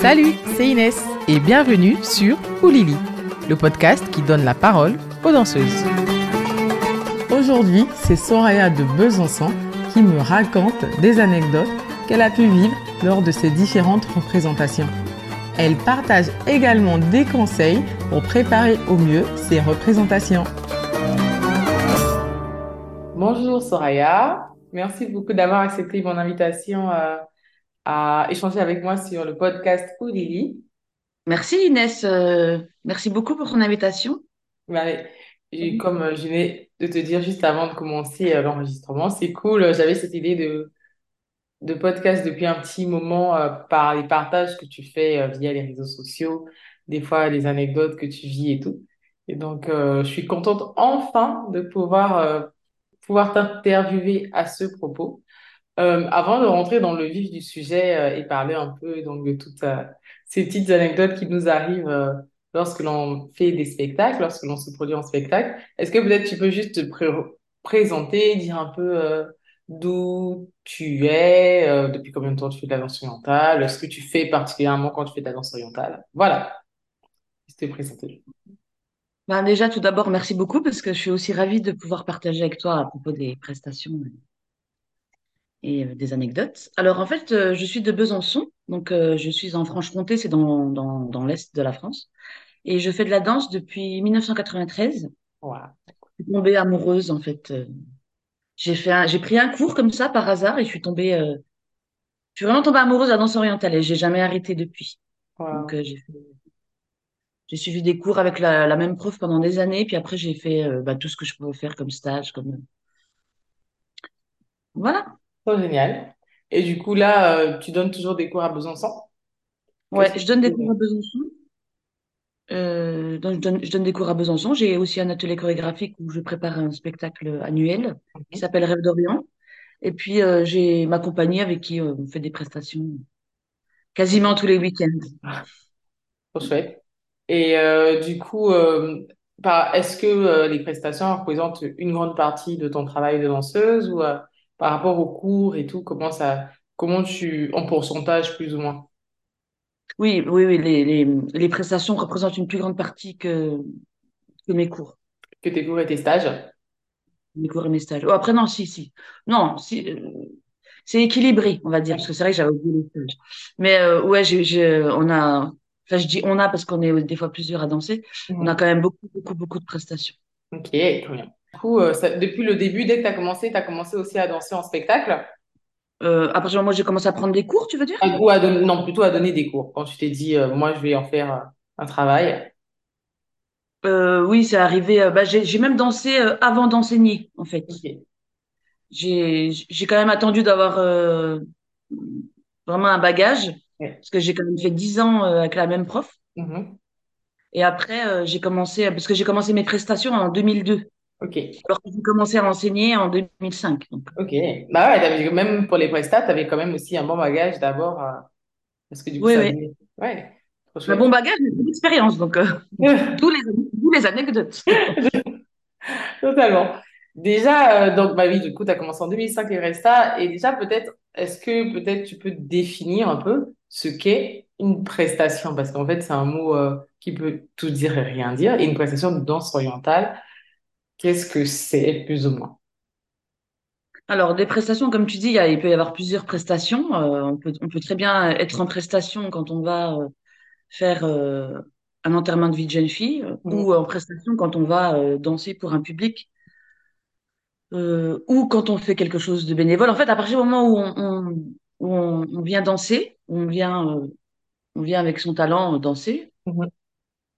Salut, c'est Inès et bienvenue sur Oulili, le podcast qui donne la parole aux danseuses. Aujourd'hui, c'est Soraya de Besançon qui me raconte des anecdotes qu'elle a pu vivre lors de ses différentes représentations. Elle partage également des conseils pour préparer au mieux ses représentations. Bonjour Soraya, merci beaucoup d'avoir accepté mon invitation euh, à échanger avec moi sur le podcast Oulili. Merci Inès, euh, merci beaucoup pour ton invitation. Comme euh, je venais de te dire juste avant de commencer l'enregistrement, c'est cool, j'avais cette idée de de podcast depuis un petit moment euh, par les partages que tu fais euh, via les réseaux sociaux, des fois les anecdotes que tu vis et tout. Et donc, euh, je suis contente enfin de pouvoir, pouvoir t'interviewer à ce propos. Avant de rentrer dans le vif du sujet et parler un peu donc, de toutes ces petites anecdotes qui nous arrivent lorsque l'on fait des spectacles, lorsque l'on se produit en spectacle, est-ce que peut-être tu peux juste te présenter, dire un peu d'où tu es, euh, depuis combien de temps tu fais de la danse orientale, ce que tu fais particulièrement quand tu fais de la danse orientale? Voilà, je t'ai présenté. Ben déjà, tout d'abord, merci beaucoup parce que je suis aussi ravie de pouvoir partager avec toi à propos des prestations et euh, des anecdotes. Alors, en fait, euh, je suis de Besançon, donc je suis en Franche-Comté, c'est dans, dans, dans l'Est de la France. Et je fais de la danse depuis 1993. Wow. Je suis tombée amoureuse, en fait, j'ai fait j'ai pris un cours comme ça par hasard et je suis tombée, euh, je suis vraiment tombée amoureuse de la danse orientale et j'ai jamais arrêté depuis. Donc euh, j'ai suivi des cours avec la, même prof pendant des années, puis après j'ai fait euh, bah, tout ce que je pouvais faire comme stage, comme voilà. Génial. Et du coup là, tu donnes toujours des cours à Besançon? Ouais, je donne des cours à Besançon. Euh, je, donne, des cours à Besançon. J'ai aussi un atelier chorégraphique où je prépare un spectacle annuel qui s'appelle Rêve d'Orient. Et puis, euh, j'ai ma compagnie avec qui euh, on fait des prestations quasiment tous les week-ends. Trop chouette. Et du coup, est-ce que les prestations représentent une grande partie de ton travail de danseuse ou par rapport aux cours et tout, comment ça, comment tu, en pourcentage plus ou moins? Oui, oui, oui, les, les, les, prestations représentent une plus grande partie que, que mes cours. Que tes cours et tes stages? Mes cours et mes stages. Oh, après, non, si, si. Non, si, euh, c'est équilibré, on va dire, parce que c'est vrai que j'avais oublié les stages. Mais euh, ouais, on a, enfin, je dis on a parce qu'on est des fois plusieurs à danser, on a quand même beaucoup, beaucoup, beaucoup de prestations. Ok, très bien. Du coup, euh, depuis le début, dès que tu as commencé, tu as commencé aussi à danser en spectacle euh, à partir du moment où j'ai commencé à prendre des cours, tu veux dire? Ou à Non, plutôt à donner des cours. Quand tu t'es dit, euh, moi, je vais en faire euh, un travail. Oui, c'est arrivé. bah, j'ai même dansé avant d'enseigner, en fait. J'ai quand même attendu d'avoir vraiment un bagage, parce que j'ai quand même fait dix ans avec la même prof. Mm-hmm. Et après, j'ai commencé, parce que j'ai commencé mes prestations en 2002. Ok. Alors que j'ai commencé à enseigner en 2005. Ok. Bah ouais, même pour les prestats, tu avais quand même aussi un bon bagage d'abord. Euh, parce que du coup, oui, ça oui. Ouais. Un bon bagage, une expérience. Donc, euh, tous, les, tous les anecdotes. Totalement. Déjà, euh, donc, bah oui, du coup, tu as commencé en 2005 les prestats. Et déjà, peut-être, est-ce que peut-être tu peux définir un peu ce qu'est une prestation? Parce qu'en fait, c'est un mot qui peut tout dire et rien dire. Et une prestation de danse orientale, Qu'est-ce que c'est, plus ou moins? Alors, des prestations, comme tu dis, il, peut y avoir plusieurs prestations. Euh, on, peut, on peut très bien être en prestation quand on va euh, faire euh, un enterrement de vie de jeune fille mmh. ou en prestation quand on va danser pour un public ou quand on fait quelque chose de bénévole. En fait, à partir du moment où on, on, vient danser, on vient, on vient avec son talent danser, mmh.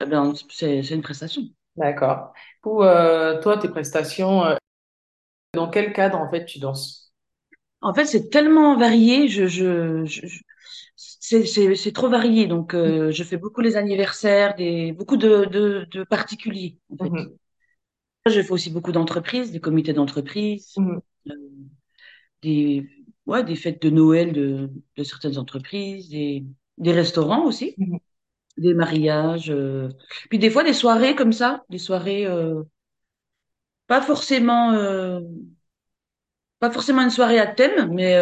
eh ben, c'est une prestation. D'accord. Euh, toi, tes prestations, euh, dans quel cadre en fait tu danses? En fait, c'est tellement varié, je, je, c'est trop varié. Donc, euh, je fais beaucoup les anniversaires, des, beaucoup de, de, particuliers, en fait. Mhm. Je fais aussi beaucoup d'entreprises, des comités d'entreprise, mhm. des, ouais, des fêtes de Noël de, de certaines entreprises, des, des restaurants aussi. Mhm des mariages, euh, puis des fois des soirées comme ça, des soirées euh, pas forcément euh, pas forcément une soirée à thème, mais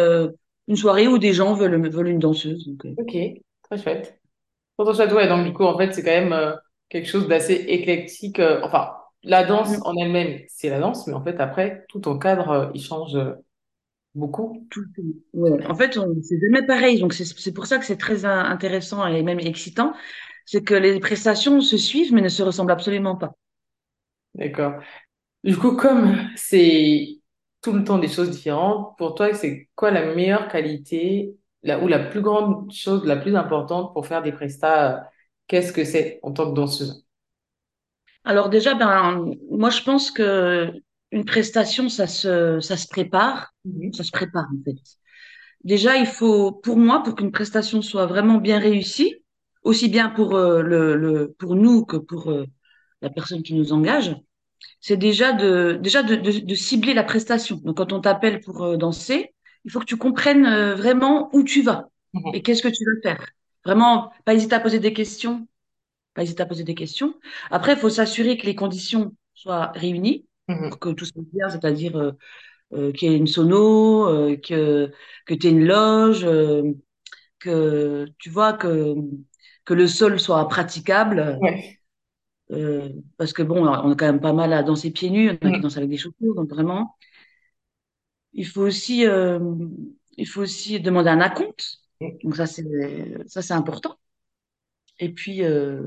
une soirée où des gens veulent veulent une danseuse. ok, très chouette. Pour et donc du coup, en fait, c'est quand même quelque chose d'assez éclectique. enfin, la danse Mm. en elle-même, c'est la danse, mais en fait, après, tout ton cadre, il change beaucoup. Tout, ouais. En fait, c'est jamais pareil. Donc, c'est pour ça que c'est très in- intéressant et même excitant. C'est que les prestations se suivent, mais ne se ressemblent absolument pas. D'accord. Du coup, comme c'est tout le temps des choses différentes, pour toi, c'est quoi la meilleure qualité, la, ou la plus grande chose, la plus importante pour faire des prestats, euh, qu'est-ce que c'est en tant que danseuse? Alors déjà, ben, moi, je pense que une prestation, ça se, ça se prépare. Ça se prépare, en fait. Déjà, il faut, pour moi, pour qu'une prestation soit vraiment bien réussie, aussi bien pour, euh, le, le, pour nous que pour euh, la personne qui nous engage, c'est déjà de, déjà de, de, de cibler la prestation. Donc, quand on t'appelle pour euh, danser, il faut que tu comprennes vraiment où tu vas et Mhm. qu'est-ce que tu veux faire. Vraiment, pas hésiter à poser des questions, pas hésiter à poser des questions. Après, il faut s'assurer que les conditions soient réunies Mhm. pour que tout se passe bien, c'est-à-dire euh, euh, qu'il y ait une sono, euh, que, que tu aies une loge, euh, que tu vois que, que le sol soit praticable. Ouais. parce que bon, on a quand même pas mal à danser pieds nus, en a qui Mhm. dansent avec des chaussures, donc vraiment, il faut aussi, il faut aussi demander un acompte. Donc ça, c'est, ça, c'est important. Et puis, et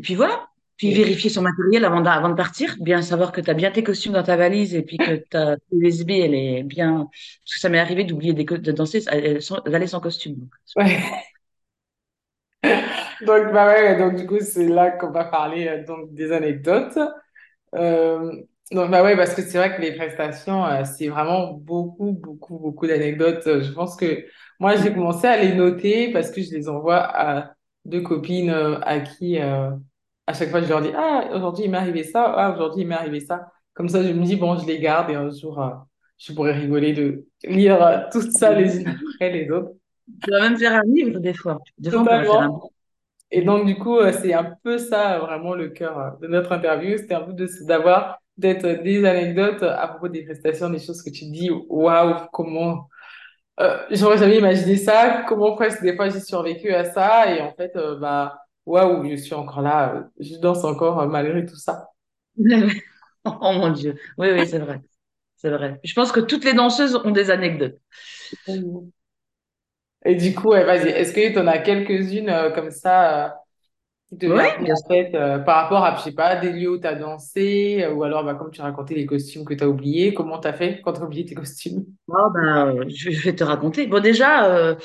puis voilà. Puis vérifier son matériel avant de, avant de partir, bien savoir que tu as bien tes costumes dans ta valise et puis que ta USB, elle est bien. Parce que ça m'est arrivé d'oublier de danser, d'aller sans costume. Donc. Ouais. Donc, bah ouais, donc du coup, c'est là qu'on va parler euh, donc des anecdotes. Euh, donc, bah ouais, parce que c'est vrai que les prestations, euh, c'est vraiment beaucoup, beaucoup, beaucoup d'anecdotes. Euh, Je pense que moi, j'ai commencé à les noter parce que je les envoie à deux copines euh, à qui, euh, à chaque fois, je leur dis, ah, aujourd'hui, il m'est arrivé ça, ah, aujourd'hui, il m'est arrivé ça. Comme ça, je me dis, bon, je les garde et un jour, euh, je pourrais rigoler de lire euh, tout ça les unes après les autres. Tu vas même faire un livre des fois. Des fois, un Totalement. Et donc, du coup, euh, c'est un peu ça, vraiment, le cœur de notre interview. C'était un peu d'avoir peut-être des anecdotes à propos des prestations, des choses que tu dis, waouh, comment, euh, j'aurais jamais imaginé ça, comment presque des fois j'ai survécu à ça, et en fait, bah, waouh, je suis encore là, je danse encore euh, malgré tout ça. Oh mon Dieu. Oui, oui, c'est vrai. C'est vrai. Je pense que toutes les danseuses ont des anecdotes. Et du coup, ouais, vas-y, est-ce que tu en as quelques-unes euh, comme ça, euh, qui te viennent bien en tête euh, par rapport à, je sais pas, des lieux où tu as dansé, ou alors, bah, comme tu racontais, les costumes que tu as oubliés, comment tu as fait quand tu as oublié tes costumes? Ah, ben, je vais te raconter. Bon, déjà,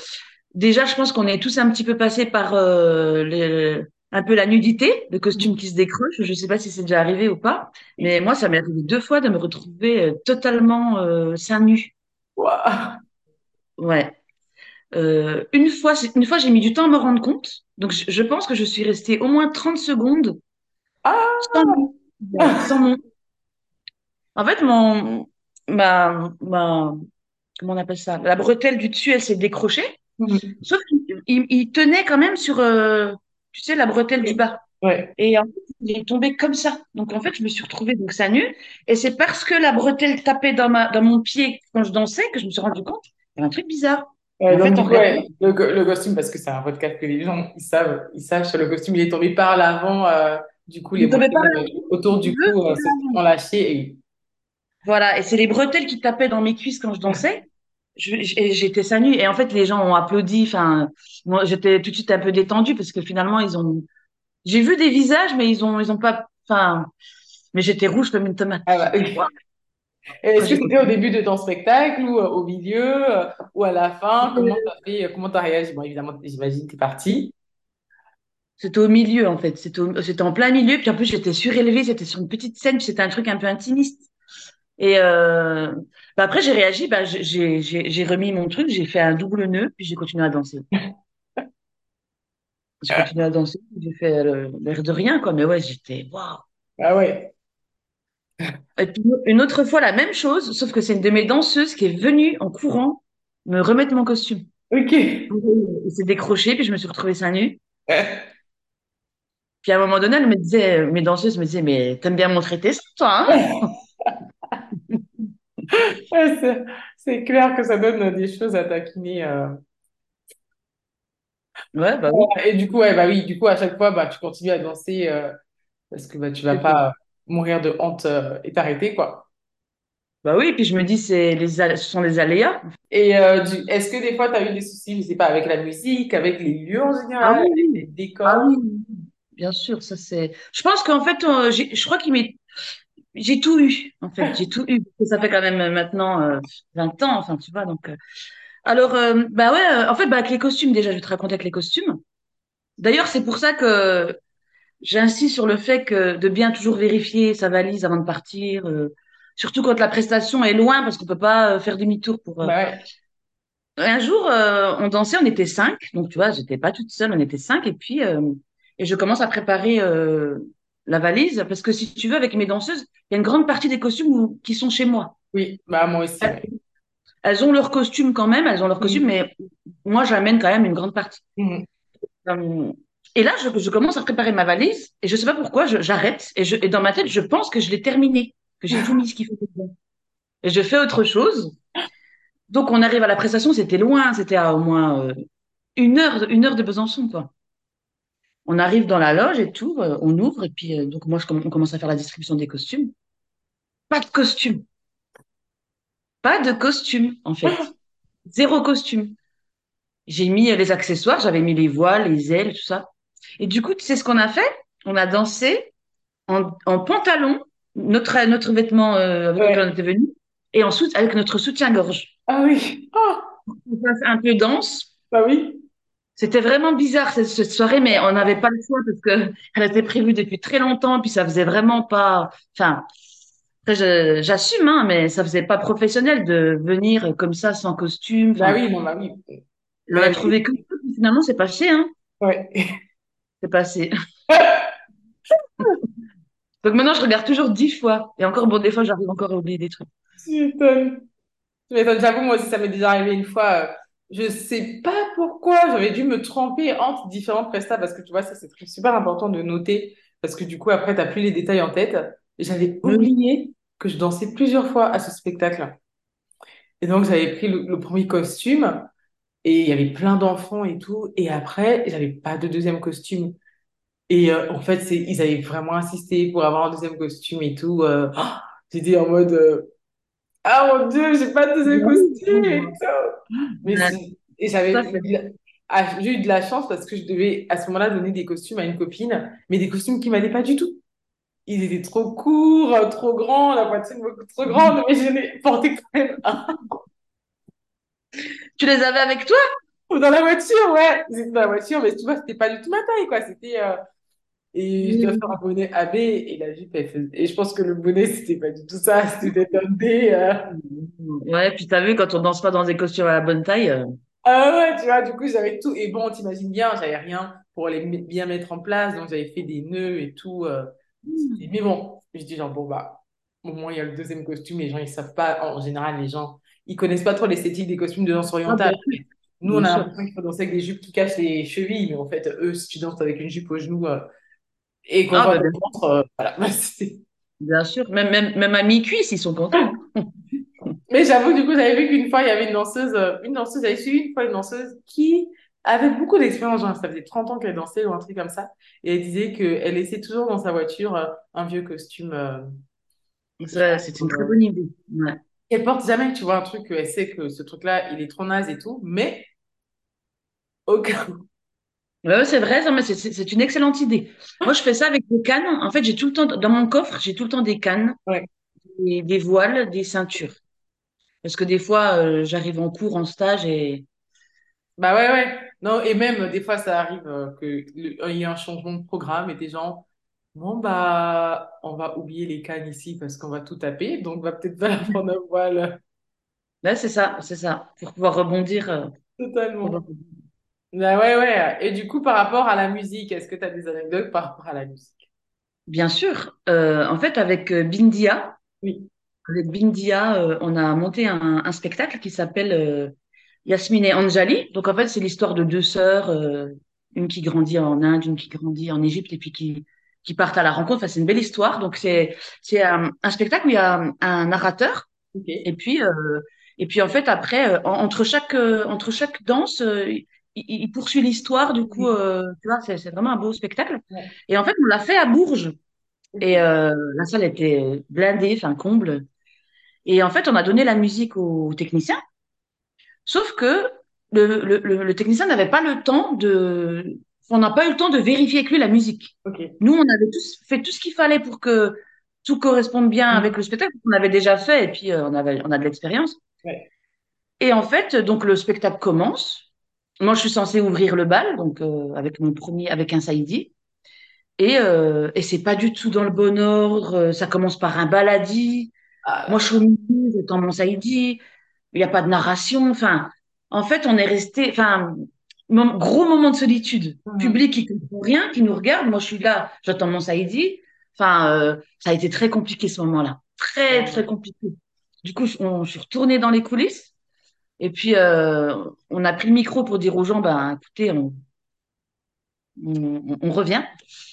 déjà, je pense qu'on est tous un petit peu passés par euh, les- un peu la nudité, le costume qui se décroche. Je ne sais pas si c'est déjà arrivé ou pas, mais moi, ça m'est arrivé deux fois de me retrouver euh, totalement euh, seins nus. Waouh! Ouais. Euh, une fois, une fois, j'ai mis du temps à me rendre compte. Donc, je, je pense que je suis restée au moins 30 secondes sans, ouais, Ah! sans mon. En fait, mon, ma, ma, comment on appelle ça? La bretelle du dessus, elle s'est décrochée. Sauf qu'il il, il tenait quand même sur, euh, tu sais, la bretelle du bas. Ouais. Et en fait, il est tombé comme ça. Donc, en fait, je me suis retrouvée donc ça nu. Et c'est parce que la bretelle tapait dans ma, dans mon pied quand je dansais que je me suis rendu compte. Il y avait un truc bizarre. Et Ouais, en donc fait, du en coup, regardant, ouais, le, le costume, parce que c'est un podcast que les gens, ils savent, ils savent sur le costume, il est tombé par l'avant, euh, du coup, il les bretelles euh, autour du cou se sont lâchées et... Voilà. Et c'est les bretelles qui tapaient dans mes cuisses quand je dansais. J'étais ça nu. Et en fait, les gens ont applaudi. Enfin, moi, j'étais tout de suite un peu détendue parce que finalement, ils ont. J'ai vu des visages, mais ils ont, ils ont pas. Enfin, mais j'étais rouge comme une tomate. Ah bah, Après, Est-ce que c'était au début de ton spectacle ou euh, au milieu euh, ou à la fin? Comment t'as fait, euh, comment t'as réagi? Bon, évidemment, j'imagine que t'es partie. C'était au milieu, en fait. C'était au- c'était en plein milieu. Puis en plus, j'étais surélevée. C'était sur une petite scène. Puis c'était un truc un peu intimiste. Et euh, bah après, j'ai réagi. Bah, j'ai remis mon truc. J'ai fait un double nœud. Puis j'ai continué à danser. J'ai continué à danser. J'ai fait euh, l'air de rien, quoi. Mais ouais, j'étais waouh. Ah ouais. Et puis une autre fois, la même chose, sauf que c'est une de mes danseuses qui est venue en courant me remettre mon costume. Ok. Il s'est décroché, puis je me suis retrouvée seins nus. Puis à un moment donné, elle me disait, mes danseuses me disaient, mais t'aimes bien montrer tes seins, toi, hein? Ouais, c'est clair que ça donne des choses à taquiner. euh. Ouais, bah oui. Et du coup, ouais, bah oui, du coup, à chaque fois, bah, tu continues à danser euh, parce que bah, tu vas pas mourir de honte euh, et t'arrêter, quoi. Bah oui, puis je me dis, c'est les, ce sont les aléas. Et euh, du- est-ce que des fois, tu as eu des soucis, je sais pas, avec la musique, avec les lieux en Ah général, oui, avec les oui. Ah décors? oui, oui, oui. bien sûr, ça c'est. Je pense qu'en fait, euh, je crois qu'il m'est J'ai tout eu, en fait, j'ai tout eu. Ça fait quand même euh, maintenant euh, 20 ans, enfin, tu vois. Donc, euh. Alors, euh, bah ouais, euh, en fait, bah, avec les costumes, déjà, je vais te raconter avec les costumes. D'ailleurs, c'est pour ça que j'insiste sur le fait que de bien toujours vérifier sa valise avant de partir, euh, surtout quand la prestation est loin, parce qu'on peut pas faire demi-tour pour. Bah ouais. Un jour, euh, on dansait, on était cinq, donc tu vois, j'étais pas toute seule, on était cinq, et puis euh, et je commence à préparer euh, la valise, parce que si tu veux, avec mes danseuses, il y a une grande partie des costumes qui sont chez moi. Oui, bah moi aussi. Elles ont leur costume quand même, elles ont leur costume, Mhm. mais moi, j'amène quand même une grande partie. Mhm. Euh, Et là, je, je commence à préparer ma valise et je sais pas pourquoi, j'arrête et, dans ma tête, je pense que je l'ai terminée, que j'ai tout mis ce qu'il faut dedans. Et je fais autre chose. Donc, on arrive à la prestation, c'était loin, c'était à au moins euh, une heure, une heure de Besançon, quoi. On arrive dans la loge et tout, euh, on ouvre et puis euh, donc moi, je, on commence à faire la distribution des costumes. Pas de costume, pas de costume en fait, zéro costume. J'ai mis euh, les accessoires, j'avais mis les voiles, les ailes, tout ça. Et du coup, tu sais ce qu'on a fait? On a dansé en, en pantalon, notre, notre vêtement euh, avec lequel on était venu, et ensuite avec notre soutien-gorge. Ah oui. Ah, On passe un peu danse. bah oui. C'était vraiment bizarre cette, cette soirée, mais on n'avait pas le choix parce que elle était prévue depuis très longtemps, puis ça faisait vraiment pas. Enfin, j'assume, hein, mais ça faisait pas professionnel de venir comme ça sans costume. Bah Enfin, oui, non, bah oui. on a Mais trouvé que finalement c'est passé, hein. ouais. C'est passé. Donc maintenant, je regarde toujours dix fois. Et encore, bon, des fois, j'arrive encore à oublier des trucs. Tu m'étonnes. Tu m'étonnes. J'avoue, moi aussi, ça m'est déjà arrivé une fois. Je sais pas pourquoi j'aurais dû me tromper entre différentes prestats parce que tu vois, ça c'est super important de noter parce que du coup, après, t'as plus les détails en tête. J'avais Oui. oublié que je dansais plusieurs fois à ce spectacle. Et donc, j'avais pris le, le premier costume et il y avait plein d'enfants et tout. Et après, j'avais pas de deuxième costume. Et euh, en fait, c'est, ils avaient vraiment insisté pour avoir un deuxième costume et tout. euh, oh, j'étais en mode, euh, ah mon Dieu, j'ai pas de deuxième costume et tout. Mais et j'avais ah, j'ai eu de la chance parce que je devais à ce moment-là donner des costumes à une copine, mais des costumes qui m'allaient pas du tout. Ils étaient trop courts, trop grands, la poitrine beaucoup trop grande, mais je les portais quand même un. Tu les avais avec toi? Dans la voiture, ouais. Ils étaient dans la voiture, mais tu vois, c'était pas du tout ma taille, quoi. C'était, euh, Et je dois faire un bonnet AB et la jupe, elle faisait... Et je pense que le bonnet, c'était pas du tout ça, c'était un D. euh. Ouais, puis t'as vu, quand on danse pas dans des costumes à la bonne taille, euh, Ah ouais, tu vois, du coup, j'avais tout. Et bon, t'imagines bien, j'avais rien pour les bien mettre en place, donc j'avais fait des nœuds et tout. euh. C'était- Mais bon, je dis genre, bon, bah, au moins, il y a le deuxième costume, les gens, ils savent pas, en général, les gens, ils connaissent pas trop l'esthétique des costumes de danse ah, orientale. sûr, Nous, on a l'impression qu'il faut danser avec des jupes qui cachent les chevilles, mais en fait, eux, si tu danses avec une jupe au genou et qu'on Ah, voit ventre, euh, voilà, bah, bien sûr. Même, même, même à mi-cuisse, ils sont contents. Mais j'avoue, du coup, j'avais vu qu'une fois, il y avait une danseuse, euh, une danseuse, j'avais suivi une fois une danseuse qui avait beaucoup d'expérience, genre, ça faisait 30 ans qu'elle dansait ou un truc comme ça. Et elle disait qu'elle laissait toujours dans sa voiture euh, un vieux costume, euh, c'est une très bonne idée. Ouais. elle porte jamais, tu vois, un truc, elle sait que ce truc-là, il est trop naze et tout, mais au cas où. Ouais, c'est vrai, non, mais c'est une excellente idée. Moi, je fais ça avec des cannes. En fait, j'ai tout le temps, dans mon coffre, j'ai tout le temps des cannes, Ouais. des, des voiles, des ceintures. Parce que des fois, euh, j'arrive en cours, en stage et Bah ouais, ouais. Non, et même, des fois, ça arrive euh, que le- il y ait un changement de programme et des gens, bon, bah, on va oublier les cannes ici parce qu'on va tout taper, donc on va peut-être pas prendre à voile. là, c'est ça, c'est ça. Pour pouvoir rebondir. euh, Totalement. Bah ouais, ouais. Et du coup, par rapport à la musique, est-ce que tu as des anecdotes par rapport à la musique? Bien sûr. Euh, en fait, avec euh, Bindia, Oui. avec Bindia, euh, on a monté un, un spectacle qui s'appelle euh, Yasmine et Anjali. Donc, en fait, c'est l'histoire de deux sœurs, euh, une qui grandit en Inde, une qui grandit en Égypte, et puis qui, qui partent à la rencontre. Enfin, c'est une belle histoire. Donc, c'est, c'est un, un spectacle où il y a un, un narrateur, Ok. et puis, euh, et puis en fait, après, euh, en- entre chaque, euh, entre chaque danse, euh, il, il poursuit l'histoire, du coup, euh, tu vois, c'est vraiment un beau spectacle. Ouais. Et en fait, on l'a fait à Bourges. Et euh, la salle était blindée, enfin comble. Et en fait, on a donné la musique au technicien, sauf que le, le, le, le technicien n'avait pas le temps de... On n'a pas eu le temps de vérifier avec lui la musique. Nous, on avait tous fait tout ce qu'il fallait pour que tout corresponde bien avec Mhm. le spectacle qu'on avait déjà fait, et puis euh, on avait, on a de l'expérience. Ouais. Et en fait, donc le spectacle commence. Moi, je suis censée ouvrir le bal, donc euh, avec mon premier, avec un saïdi. Et, euh, et c'est pas du tout dans le bon ordre. Euh, Ça commence par un baladi. Ah Moi, je suis au milieu, j'attends mon saïdi. Il n'y a pas de narration. Enfin, en fait, on est resté, enfin, mom- gros moment de solitude. Mhm. Public qui comprend rien, qui nous regarde. Moi, je suis là, j'attends mon saïdi. Enfin, euh, ça a été très compliqué ce moment-là. Très, très compliqué. Du coup, on- je suis retournée dans les coulisses. Et puis, euh, on a pris le micro pour dire aux gens, ben, écoutez, on, on, on revient.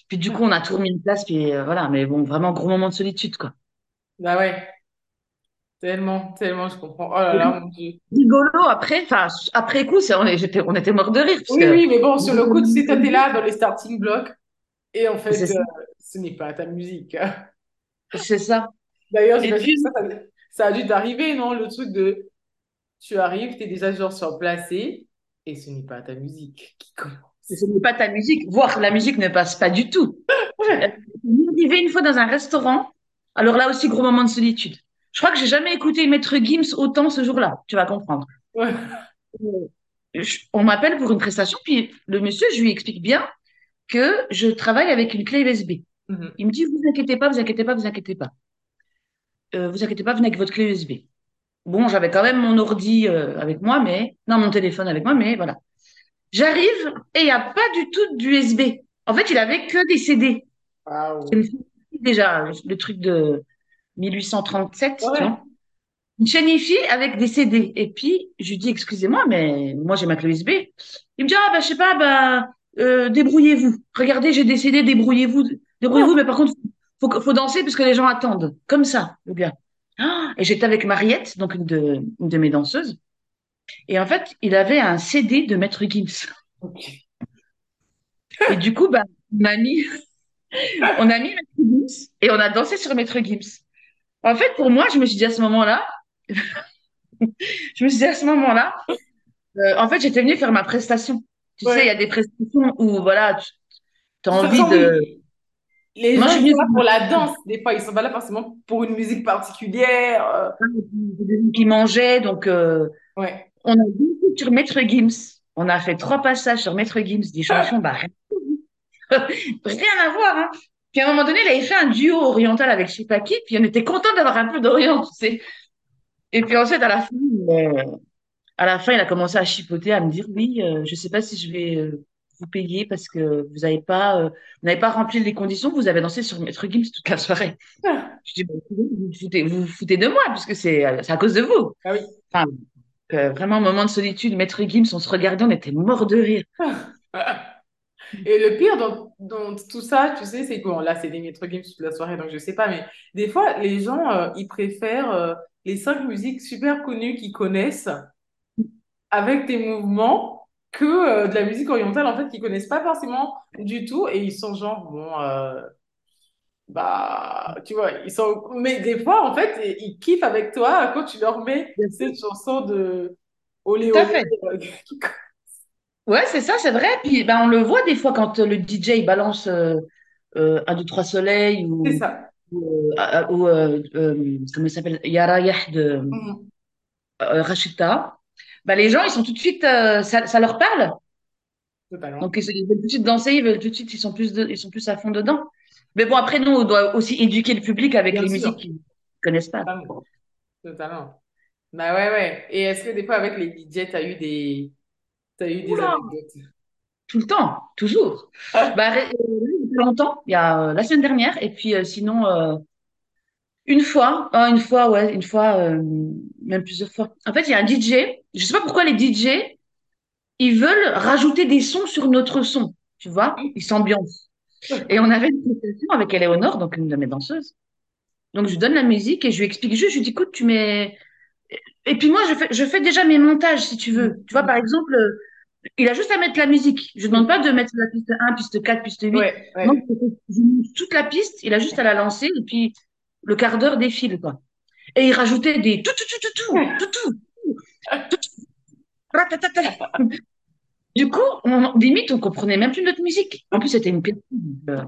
Puis du coup, on a tout remis en place. Puis euh, voilà, mais bon, vraiment gros moment de solitude, quoi. Bah ouais, tellement, tellement, je comprends. Oh là là, mon Dieu. rigolo après, enfin après coup, on, j'étais- on était mort de rire parce Oui, que oui, mais bon, sur le coup, tu sais, t'es là dans les starting blocks et en fait, euh, ce n'est pas ta musique. c'est ça. D'ailleurs, j'imagine que ça, ça a dû t'arriver, non? Le truc de tu arrives, t'es déjà genre surplacé et ce n'est pas ta musique qui ce commence. n'est pas ta musique, voire la musique ne passe pas du tout. Ouais, arrivé une fois dans un restaurant. Alors là aussi, gros moment de solitude. Je crois que j'ai jamais écouté Maître Gims autant ce jour-là. Tu vas comprendre. ouais. Euh, je- on m'appelle pour une prestation, puis le monsieur, je lui explique bien que je travaille avec une clé USB. Mhm. Il me dit, vous inquiétez pas, vous inquiétez pas, vous inquiétez pas. Euh, vous inquiétez pas, venez avec votre clé USB. Bon, j'avais quand même mon ordi euh, avec moi, mais non, mon téléphone avec moi, mais voilà. J'arrive et il n'y a pas du tout d'USB. En fait, il avait que des CD. C'est Waouh. une chaîne déjà, le truc de 1837, tu vois. Une chaîne avec des CD. Et puis, je lui dis, excusez-moi, mais moi, j'ai ma clé USB. Il me dit, ah, bah, je sais pas, bah, euh, débrouillez-vous. Regardez, j'ai des CD, débrouillez-vous. Débrouillez-vous, mais par contre, faut, faut danser parce que les gens attendent. Comme ça, le gars. Ah, et j'étais avec Mariette, donc une de, une de mes danseuses. Et en fait, il avait un CD de Maître Gims. Et du coup, bah, on a mis, on a mis Maître Gims et on a dansé sur Maître Gims. En fait, pour moi, je me suis dit à ce moment-là, je me suis dit à ce moment-là, euh, en fait, j'étais venue faire ma prestation. Tu sais, il y a des prestations où, voilà, tu as envie de... les Moi, gens, je ils sont là pour la danse. Des fois, ils sont pas là forcément pour une musique particulière. euh. gens qui mangeaient, donc euh, Ouais. on a dansé sur Maître Gims. On a fait trois passages sur Maître Gims, des chansons, bah, rien, rien à voir, hein. Puis à un moment donné, il avait fait un duo oriental avec je sais pas qui, puis on était content d'avoir un peu d'Orient, tu sais. Et puis ensuite, à la fin, euh, à la fin, il a commencé à chipoter, à me dire, oui, euh, je sais pas si je vais euh, vous payer parce que vous pas, euh, n'avez pas rempli les conditions, vous avez dansé sur Maître Gims toute la soirée. Je dis, vous vous foutez, vous vous foutez de moi, puisque c'est c'est à cause de vous. Ah oui. Enfin, euh, vraiment, moment de solitude, Maître Gims, on se regardait, on était morts de rire. Et le pire dans, dans tout ça, tu sais, c'est que bon, là, c'est des Maître Games toute la soirée, donc je sais pas, mais des fois, les gens, euh, ils préfèrent les cinq musiques super connues qu'ils connaissent avec tes mouvements que euh, de la musique orientale, en fait, qu'ils connaissent pas forcément du tout, et ils sont genre, bon, euh, bah, tu vois, ils sont... Mais des fois, en fait, ils kiffent avec toi quand tu leur mets cette chanson de Olé Tout à Olé. fait. Ouais, c'est ça, c'est vrai. Puis ben, on le voit des fois quand euh, le DJ il balance euh, un, deux, trois soleils C'est ou, ça. ou, ou, comment il s'appelle, Yarayah de Mhm. euh, Rachita. Ben, les gens, ils sont tout de suite, euh, ça, ça leur parle. Donc, Totalement. ils, ils veulent tout de suite danser, ils veulent tout de suite, ils sont plus, de- ils sont plus à fond dedans. Mais bon, après, nous, on doit aussi éduquer le public avec Bien les musiques qu'ils ne connaissent pas. Totalement. Totalement. Bah ouais, ouais. Et est-ce que des fois, avec les DJ, t'as eu des, t'as eu des anecdotes? tout le temps, toujours. Bah, ré- euh, il y a pas longtemps, il y a euh, la semaine dernière, et puis euh, sinon, une fois, ah, une fois, ouais, une fois, euh, même plusieurs fois. En fait, il y a un DJ, je sais pas pourquoi les DJ, ils veulent rajouter des sons sur notre son, tu vois, ils s'ambiancent. Et on avait une conversation avec Éléonore, donc une de mes danseuses. Donc, je lui donne la musique et je lui explique juste, je lui dis, écoute, tu mets... Et puis moi, je fais, je fais déjà mes montages, si tu veux. Tu vois, par exemple, Il a juste à mettre la musique. Je ne demande pas de mettre la piste 1, piste 4, piste 8. Ouais, Donc, ouais. je toute la piste, il a juste à la lancer et puis le quart d'heure défile, quoi. Et il rajoutait des tout, tout, tout, tout, tout, tout, tout, Du coup, on, limite, on comprenait même plus notre musique. En plus, c'était une pièce. Euh.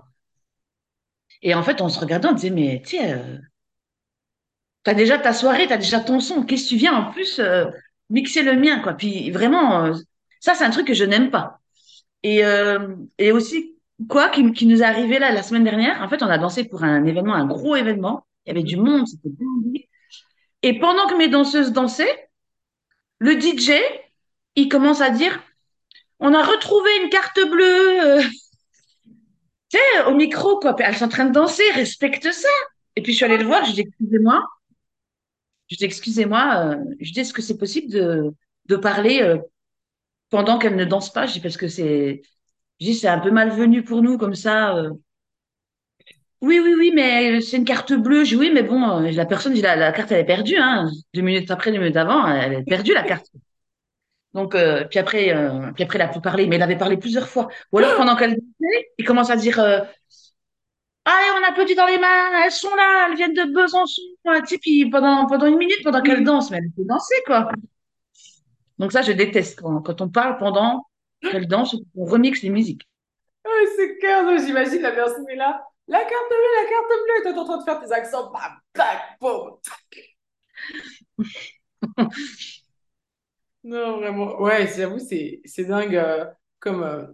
Et en fait, on se regardait, on disait, mais tu sais, euh, t'as déjà ta soirée, t'as déjà ton son, qu'est-ce que tu viens en plus euh, mixer le mien, quoi. Puis vraiment, euh, ça, c'est un truc que je n'aime pas. Et, euh, et aussi, quoi, qui, nous est arrivé là la semaine dernière, en fait, on a dansé pour un événement, un gros événement. Il y avait du monde, c'était blindé. Et pendant que mes danseuses dansaient, le DJ, il commence à dire, on a retrouvé une carte bleue, euh, tu sais, au micro, quoi. Elles sont en train de danser, respecte ça. Et puis je suis allée le voir, je dis, excusez-moi, je dis, excusez-moi, euh, je dis, est-ce que c'est possible de, de parler euh, pendant qu'elles ne dansent pas? Je dis, parce que c'est, je dis, c'est un peu malvenu pour nous, comme ça. euh. Oui, oui, oui, mais c'est une carte bleue. Je dis, oui, mais bon, euh, la personne, la, la carte, elle est perdue, hein. Deux minutes après, deux minutes avant, elle est perdue, la carte. Donc, euh, puis après, euh, puis après, il a plus parlé, mais il avait parlé plusieurs fois. Ou alors, pendant qu'elle dansait, il commence à dire, euh, allez, on applaudit dans les mains, elles sont là, elles viennent de Besançon, sais, puis pendant, pendant une minute, pendant qu'elle danse, mais elle peut danser, quoi. Donc ça, je déteste quand, quand on parle pendant qu'elle danse, ou qu'on remixe les musiques. Ouais, c'est clair, j'imagine la personne est là. La carte bleue, la carte bleue. Toi, t'es en train de faire tes accents. Bam, tac, boum. Non, vraiment. Ouais, j'avoue, c'est c'est dingue. euh, comme euh,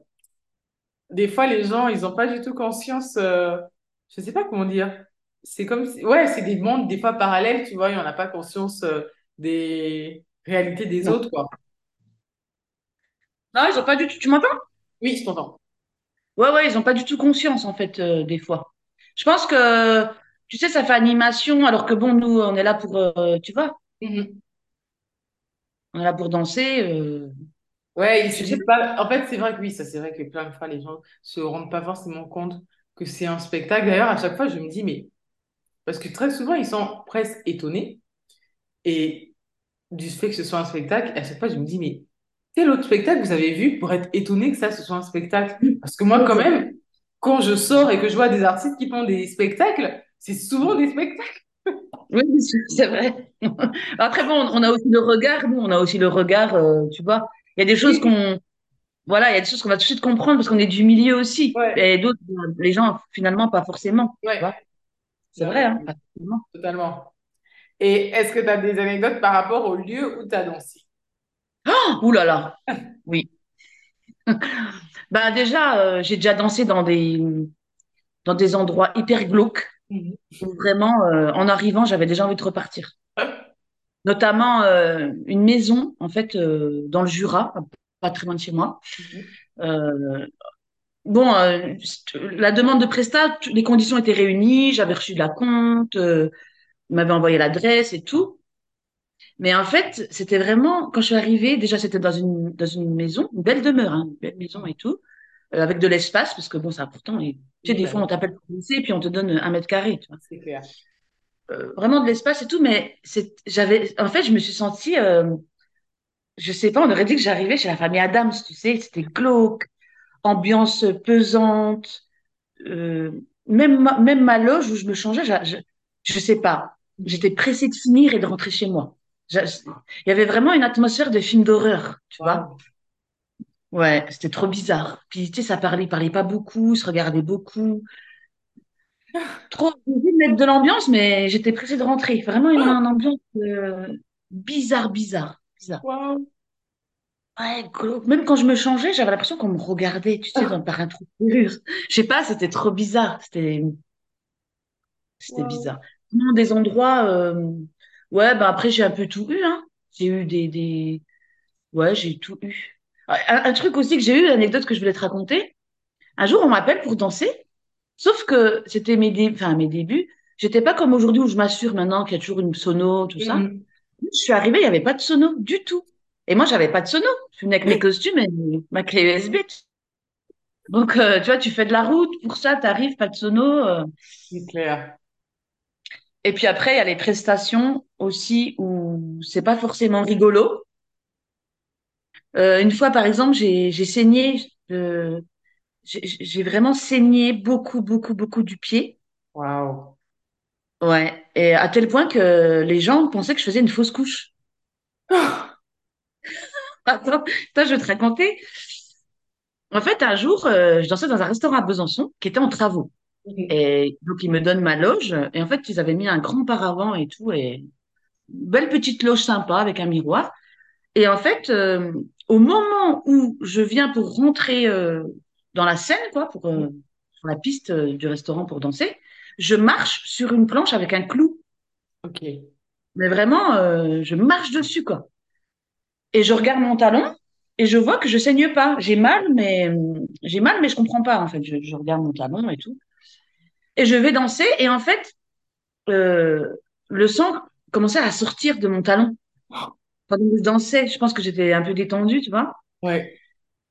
des fois, les gens, ils n'ont pas du tout conscience. euh, je sais pas comment dire. C'est comme si, ouais, c'est des mondes des fois parallèles, tu vois. Et on n'a pas conscience euh, des réalités des Non, autres, quoi. Non ils ont pas du tout. Tu m'entends? Oui, je t'entends. Ouais, ouais, ils ont pas du tout conscience, en fait, euh, des fois. Je pense que, tu sais, ça fait animation, alors que bon, nous, on est là pour, euh, tu vois, Mhm. on est là pour danser. euh, Ouais, ils se je sais disent pas. pas. En fait, c'est vrai que oui, ça, c'est vrai que plein de fois, les gens se rendent pas forcément compte que c'est un spectacle. D'ailleurs, à chaque fois, je me dis, mais parce que très souvent, ils sont presque étonnés. Et du fait que ce soit un spectacle, à chaque fois, je me dis, mais quel autre spectacle vous avez vu pour être étonné que ça, ce soit un spectacle? Parce que moi, quand même, quand je sors et que je vois des artistes qui font des spectacles, c'est souvent des spectacles. Oui, c'est vrai. Après, bon, on a aussi le regard, nous, on a aussi le regard, euh, tu vois. Il y a des choses qu'on, voilà, il y a des choses qu'on va tout de suite comprendre parce qu'on est du milieu aussi. ouais, Et d'autres, les gens, finalement, pas forcément, ouais. C'est vrai, hein, pas totalement. Et est-ce que tu as des anecdotes par rapport au lieu où tu as dansé? Ouh là là, oui. Bah déjà, euh, j'ai déjà dansé dans des, dans des endroits hyper glauques Mhm. vraiment, euh, en arrivant, j'avais déjà envie de repartir. Notamment euh, une maison, en fait, dans le Jura, pas très loin de chez moi. Euh, bon, la demande de prestat, les conditions étaient réunies, j'avais reçu de la compte, m'avait envoyé l'adresse et tout. Mais en fait, c'était vraiment, quand je suis arrivée, déjà c'était dans une, dans une maison, une belle demeure, hein, une belle maison et tout, euh, avec de l'espace, parce que bon, c'est important. Et, tu sais, Oui, des bah fois, oui, on t'appelle pour et puis on te donne un mètre carré, tu vois. c'est clair. Euh, vraiment de l'espace et tout, mais c'est, j'avais, en fait, je me suis sentie, euh, je sais pas, on aurait dit que j'arrivais chez la famille Adams, tu sais, c'était glauque, ambiance pesante, euh, même, ma- même ma loge où je me changeais, je, je, sais pas, j'étais pressée de finir et de rentrer chez moi. Il y avait vraiment une atmosphère de film d'horreur, tu vois. Ouais, c'était trop bizarre. Puis, tu sais, ça parlait, il parlait pas beaucoup, se regardait beaucoup. Trop envie de mettre de l'ambiance, mais j'étais pressée de rentrer. Vraiment une, une ambiance euh, bizarre, bizarre, bizarre. Ouais. Même quand je me changeais, j'avais l'impression qu'on me regardait, tu sais, dans, par un trou de. Je sais pas, c'était trop bizarre. C'était, c'était bizarre. Non, des endroits, euh, ouais, bah après, j'ai un peu tout eu, hein. J'ai eu des, des, ouais, j'ai tout eu. Un, un truc aussi que j'ai eu, l'anecdote que je voulais te raconter. Un jour, on m'appelle pour danser. Sauf que c'était mes débuts, enfin mes débuts. J'étais pas comme aujourd'hui où je m'assure maintenant qu'il y a toujours une sono, tout ça. Mhm. Je suis arrivée, il n'y avait pas de sono du tout. Et moi, j'avais pas de sono. Je venais avec mes costumes et ma clé USB. Donc, euh, tu vois, tu fais de la route pour ça, t'arrives, pas de sono. euh. C'est clair. Et puis après, il y a les prestations aussi où c'est pas forcément rigolo. Euh, une fois, par exemple, j'ai saigné, euh, j'ai vraiment saigné beaucoup, beaucoup, beaucoup du pied. Waouh. Ouais. Et à tel point que les gens pensaient que je faisais une fausse couche. Attends, attends, je vais te raconter. En fait, un jour, euh, je dansais dans un restaurant à Besançon qui était en travaux. Et donc, ils me donnent ma loge. Et en fait, ils avaient mis un grand paravent et tout. Et une belle petite loge sympa avec un miroir. Et en fait, euh, au moment où je viens pour rentrer euh, dans la scène, quoi, pour, euh, sur la piste du restaurant pour danser, je marche sur une planche avec un clou. Ok. Mais vraiment, je marche dessus, quoi. Et je regarde mon talon et je vois que je saigne pas. J'ai mal, mais j'ai mal, mais je comprends pas, en fait. Je, je regarde mon talon et tout. Et je vais danser et en fait, euh, le sang commençait à sortir de mon talon. Pendant que je dansais, je pense que j'étais un peu détendue, tu vois. Ouais.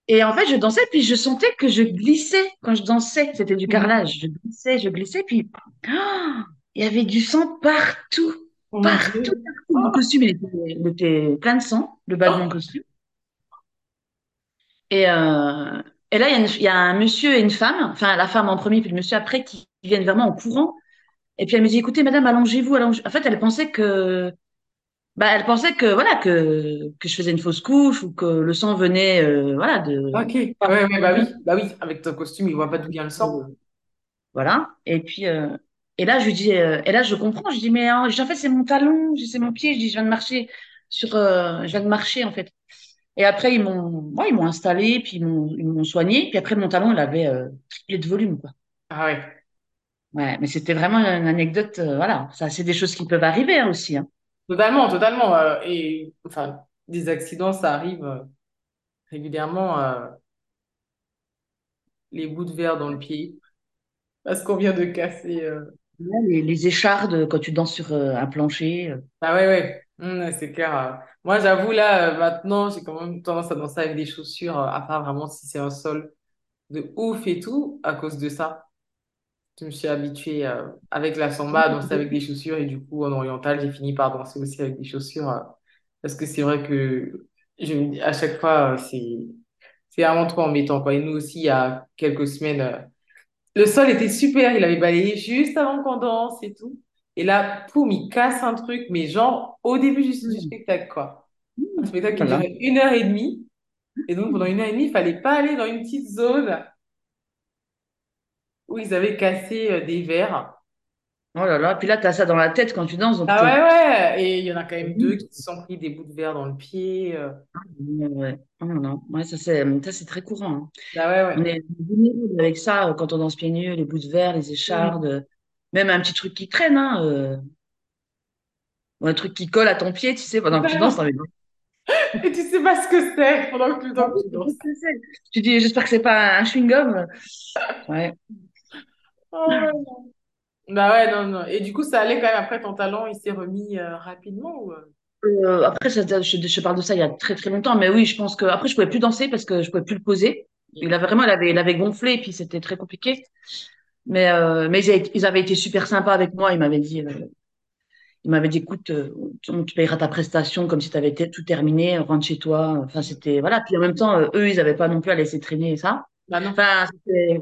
Et en fait, je dansais, puis je sentais que je glissais quand je dansais. C'était du Mhm. carrelage. Je glissais, je glissais, puis ah, il y avait du sang partout, Oh partout. Mon Oh, costume, il était, il était plein de sang, le bas de mon oh. costume. Et, euh, et là, il y, y a un monsieur et une femme, enfin la femme en premier, puis le monsieur après, qui viennent vraiment en courant. Et puis elle me dit, écoutez, madame, allongez-vous, allongez En fait, elle pensait que, bah, elle pensait que, voilà, que, que je faisais une fausse couche ou que le sang venait, euh, voilà, de, Ok. Ouais, ouais, bah oui. Bah oui. Avec ton costume, il voit pas d'où vient le sang. Voilà. Et puis, euh, et là, je lui dis, euh, et là, je comprends. Je dis, mais hein, en fait, c'est mon talon, c'est mon pied. Je dis, je viens de marcher sur, euh, je viens de marcher, en fait. Et après, ils m'ont, ouais, ils m'ont installé, puis ils m'ont, ils m'ont soigné. Puis après, mon talon, il avait euh, triplé de volume, quoi. Ah ouais. Ouais, mais c'était vraiment une anecdote, euh, voilà. Ça, c'est des choses qui peuvent arriver, hein, aussi, hein. Totalement, totalement. euh, et enfin, des accidents, ça arrive euh, régulièrement. les bouts de verre dans le pied. Parce qu'on vient de casser. Ouais, Les, les échardes, quand tu danses sur un plancher. Ah ouais, ouais. Ouais, c'est clair. Moi, j'avoue, là, maintenant, j'ai quand même tendance à danser avec des chaussures, à part vraiment si c'est un sol de ouf et tout, à cause de ça. Je me suis habituée euh, avec la samba à danser avec des chaussures et du coup, en oriental, j'ai fini par danser aussi avec des chaussures. euh, parce que c'est vrai que je me dis à chaque fois, euh, c'est c'est vraiment trop embêtant, quoi. Et nous aussi, il y a quelques semaines, le sol était super, il avait balayé juste avant qu'on danse et tout. Et là, poum, il casse un truc, mais genre au début du, du Hmm. spectacle, quoi. Un spectacle qui Voilà. durait une heure et demie. Et donc, pendant une heure et demie, il fallait pas aller dans une petite zone où ils avaient cassé euh, des verres. Oh là là. Puis là, tu as ça dans la tête quand tu danses, donc Ah ouais, ouais. Et il y en a quand même deux Oui. qui se sont pris des bouts de verre dans le pied. euh. Ouais, ouais. Oh non, non. Ouais, ça, c'est, ça, c'est très courant. hein. Ah ouais, On ouais. est vulnérable avec ça euh, quand on danse pieds nus, les bouts de verre, les échardes, euh, même un petit truc qui traîne, hein, euh, ou un truc qui colle à ton pied, tu sais, pendant que tu danses. Et tu sais pas ce que c'est pendant que, Ah tu danses. Tu dis, j'espère que c'est pas un chewing-gum. Ouais. Oh. Bah ouais, non, non. Et du coup, ça allait quand même après ton talent, il s'est remis euh, rapidement ou... euh? Euh, après, ça, je, je parle de ça il y a très très longtemps, mais oui, je pense que après je pouvais plus danser parce que je pouvais plus le poser. Il avait vraiment, il avait, il avait gonflé et puis c'était très compliqué. Mais euh, mais ils avaient, ils avaient été super sympas avec moi. Ils m'avaient dit, euh, ils m'avaient dit, écoute, euh, tu, tu payeras ta prestation comme si tu avais tout terminé, rentre chez toi. Enfin, c'était voilà. Puis en même temps, eux, ils avaient pas non plus à laisser traîner ça. Bah non. Enfin,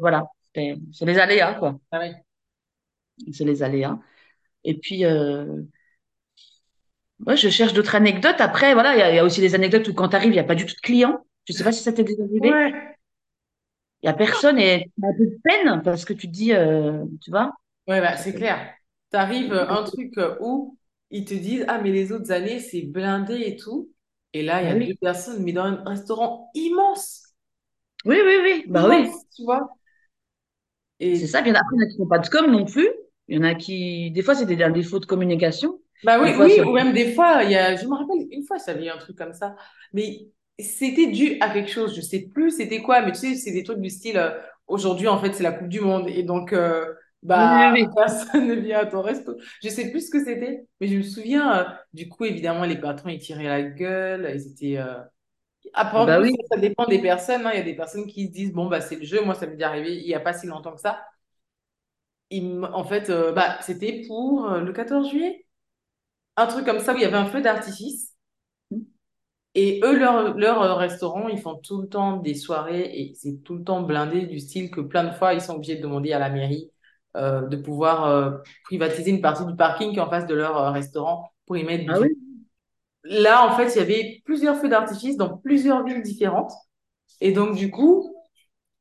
voilà, C'est les aléas quoi. Ah. C'est les aléas. Et puis euh, Ouais, je cherche d'autres anecdotes. Après, voilà, il y, a il y a aussi des anecdotes où quand tu arrives, il n'y a pas du tout de clients. Je sais pas si ça t'est déjà arrivé. Ouais. Il y a personne et tu as un peu de peine parce que tu te dis, euh, tu vois. Ouais, bah, c'est clair. T'arrives euh, un truc euh, où ils te disent, ah, mais les autres années, c'est blindé et tout. Et là, il y Bah a deux oui. personnes, mais dans un restaurant immense, Oui, oui, oui. Bah oui. immense, tu vois. C'est ça. Il y en a après, il y en a qui font pas de com non plus. Il y en a qui, des fois, c'est des, un défaut de communication. Bah oui, fois, oui, ou même des fois, il y a, je me rappelle une fois, ça avait eu un truc comme ça, mais c'était dû à quelque chose, je sais plus c'était quoi, mais tu sais, c'est des trucs du style, euh, aujourd'hui en fait c'est la Coupe du Monde, et donc euh, bah oui, oui. personne ne vient à ton resto. Je sais plus ce que c'était, mais je me souviens, euh, du coup évidemment les patrons ils tiraient la gueule, ils étaient... Après Bah oui. ça, ça dépend des personnes, hein. Il y a des personnes qui se disent, bon bah c'est le jeu, moi ça m'est déjà arrivé il y a pas si longtemps que ça. En fait, euh, bah, c'était pour euh, le 14 juillet. Un truc comme ça où il y avait un feu d'artifice. Et eux, leur, leur euh, restaurant, ils font tout le temps des soirées et c'est tout le temps blindé du style que plein de fois, ils sont obligés de demander à la mairie euh, de pouvoir privatiser une partie du parking qui est en face de leur restaurant pour y mettre Ah du... oui? Là, en fait, il y avait plusieurs feux d'artifice dans plusieurs villes différentes. Et donc, du coup,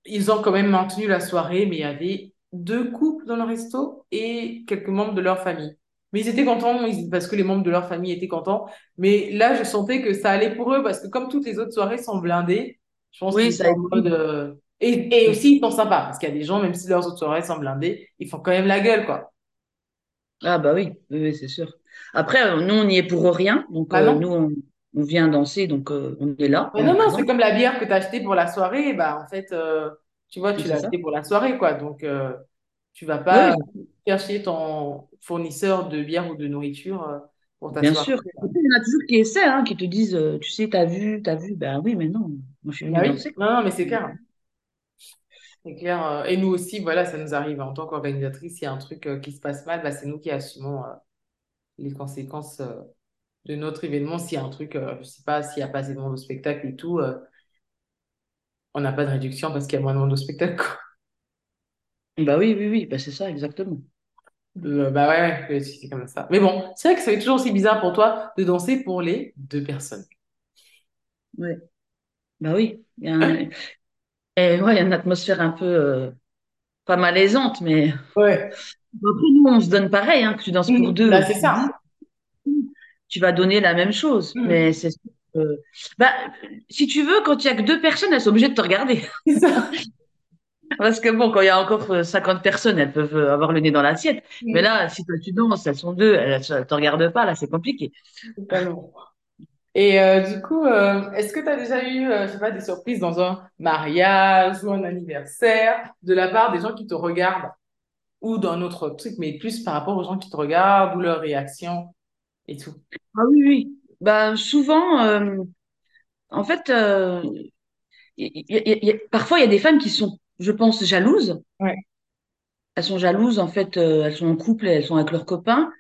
ils ont quand même maintenu la soirée, mais il y avait deux couples dans le resto et quelques membres de leur famille. Mais ils étaient contents ils- parce que les membres de leur famille étaient contents. Mais là, je sentais que ça allait pour eux parce que comme toutes les autres soirées sont blindées, je pense Oui, ça en mode... euh, Et, et aussi, ils sont sympas parce qu'il y a des gens, même si leurs autres soirées sont blindées, ils font quand même la gueule, quoi. Ah bah oui, oui, oui, c'est sûr. Après, euh, nous, on n'y est pour rien. Donc, Bah euh, nous, on, on vient danser, donc euh, on est là, Bah non, non, c'est comme la bière que tu as achetée pour la soirée. Bah, en fait, euh, tu vois, tu l'as achetée pour la soirée, quoi. Donc, tu vas pas oui, chercher ton fournisseur de bière ou de nourriture pour ta bien soirée. sûr. Après, Il y en a toujours qui essaient, hein, qui te disent, tu sais, t'as vu, t'as vu. Ben oui, mais non, moi, je suis venue danser. non, non, mais c'est clair. C'est clair. Et nous aussi, voilà, ça nous arrive en tant qu'organisatrice, s'il y a un truc qui se passe mal, bah, c'est nous qui assumons les conséquences euh, de notre événement. S'il y a un truc, euh, je sais pas, s'il y a pas assez de monde au spectacle et tout, euh, on n'a pas de réduction parce qu'il y a moins de monde au spectacle. Bah oui, oui, oui, bah c'est ça, exactement. Euh, bah ouais, ouais, c'est comme ça. Mais bon, c'est vrai que ça fait toujours aussi bizarre pour toi de danser pour les deux personnes. Ouais. Bah oui, il y a un- et ouais, il y a une atmosphère un peu, euh, pas malaisante, mais Ouais. Après, nous, on se donne pareil, hein, que tu danses pour Mm. deux Bah, c'est ça. tu vas donner la même chose. Mais Mm. c'est sûr que- bah, si tu veux, quand il y a que deux personnes, elles sont obligées de te regarder. C'est ça. Parce que bon, quand il y a encore euh, 50 personnes, elles peuvent euh, avoir le nez dans l'assiette. Mais Mm. là, si toi tu danses, elles sont deux, elles ne te regardent pas, là, c'est compliqué. Totalement. Et euh, du coup, euh, est-ce que tu as déjà eu, euh, je sais pas, des surprises dans un mariage ou un anniversaire de la part des gens qui te regardent? Ou d'un autre truc, mais plus par rapport aux gens qui te regardent ou leurs réactions et tout? Ah oui, oui. Bah, souvent, euh, en fait, euh, y- y- y- y- parfois, il y a des femmes qui sont, je pense, jalouses. Ouais. Elles sont jalouses, en fait, euh, elles sont en couple et elles sont avec leurs copains.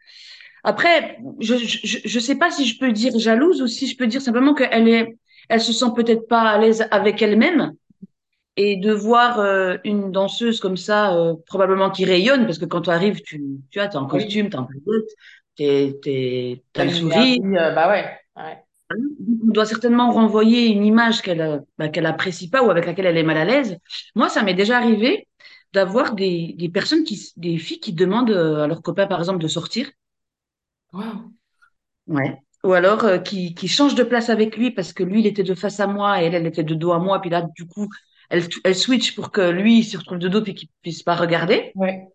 Après, je, je, je sais pas si je peux dire jalouse ou si je peux dire simplement qu'elle est, elle se sent peut-être pas à l'aise avec elle-même et de voir euh, une danseuse comme ça, euh, probablement qui rayonne, parce que quand tu arrives, tu, tu vois, t'es en costume, t'es en paillettes, t'es, t'es, t'as le une sourire. euh, bah ouais, ouais. On doit certainement renvoyer une image qu'elle bah, qu'elle apprécie pas ou avec laquelle elle est mal à l'aise. Moi, ça m'est déjà arrivé d'avoir des, des personnes qui, des filles qui demandent à leurs copains, par exemple, de sortir. Wow. Ouais. Ou alors euh, qui, qui change de place avec lui parce que lui, il était de face à moi et elle, elle était de dos à moi. Puis là, du coup, elle, elle switch pour que lui, il se retrouve de dos puis qu'il puisse pas regarder. Ouais.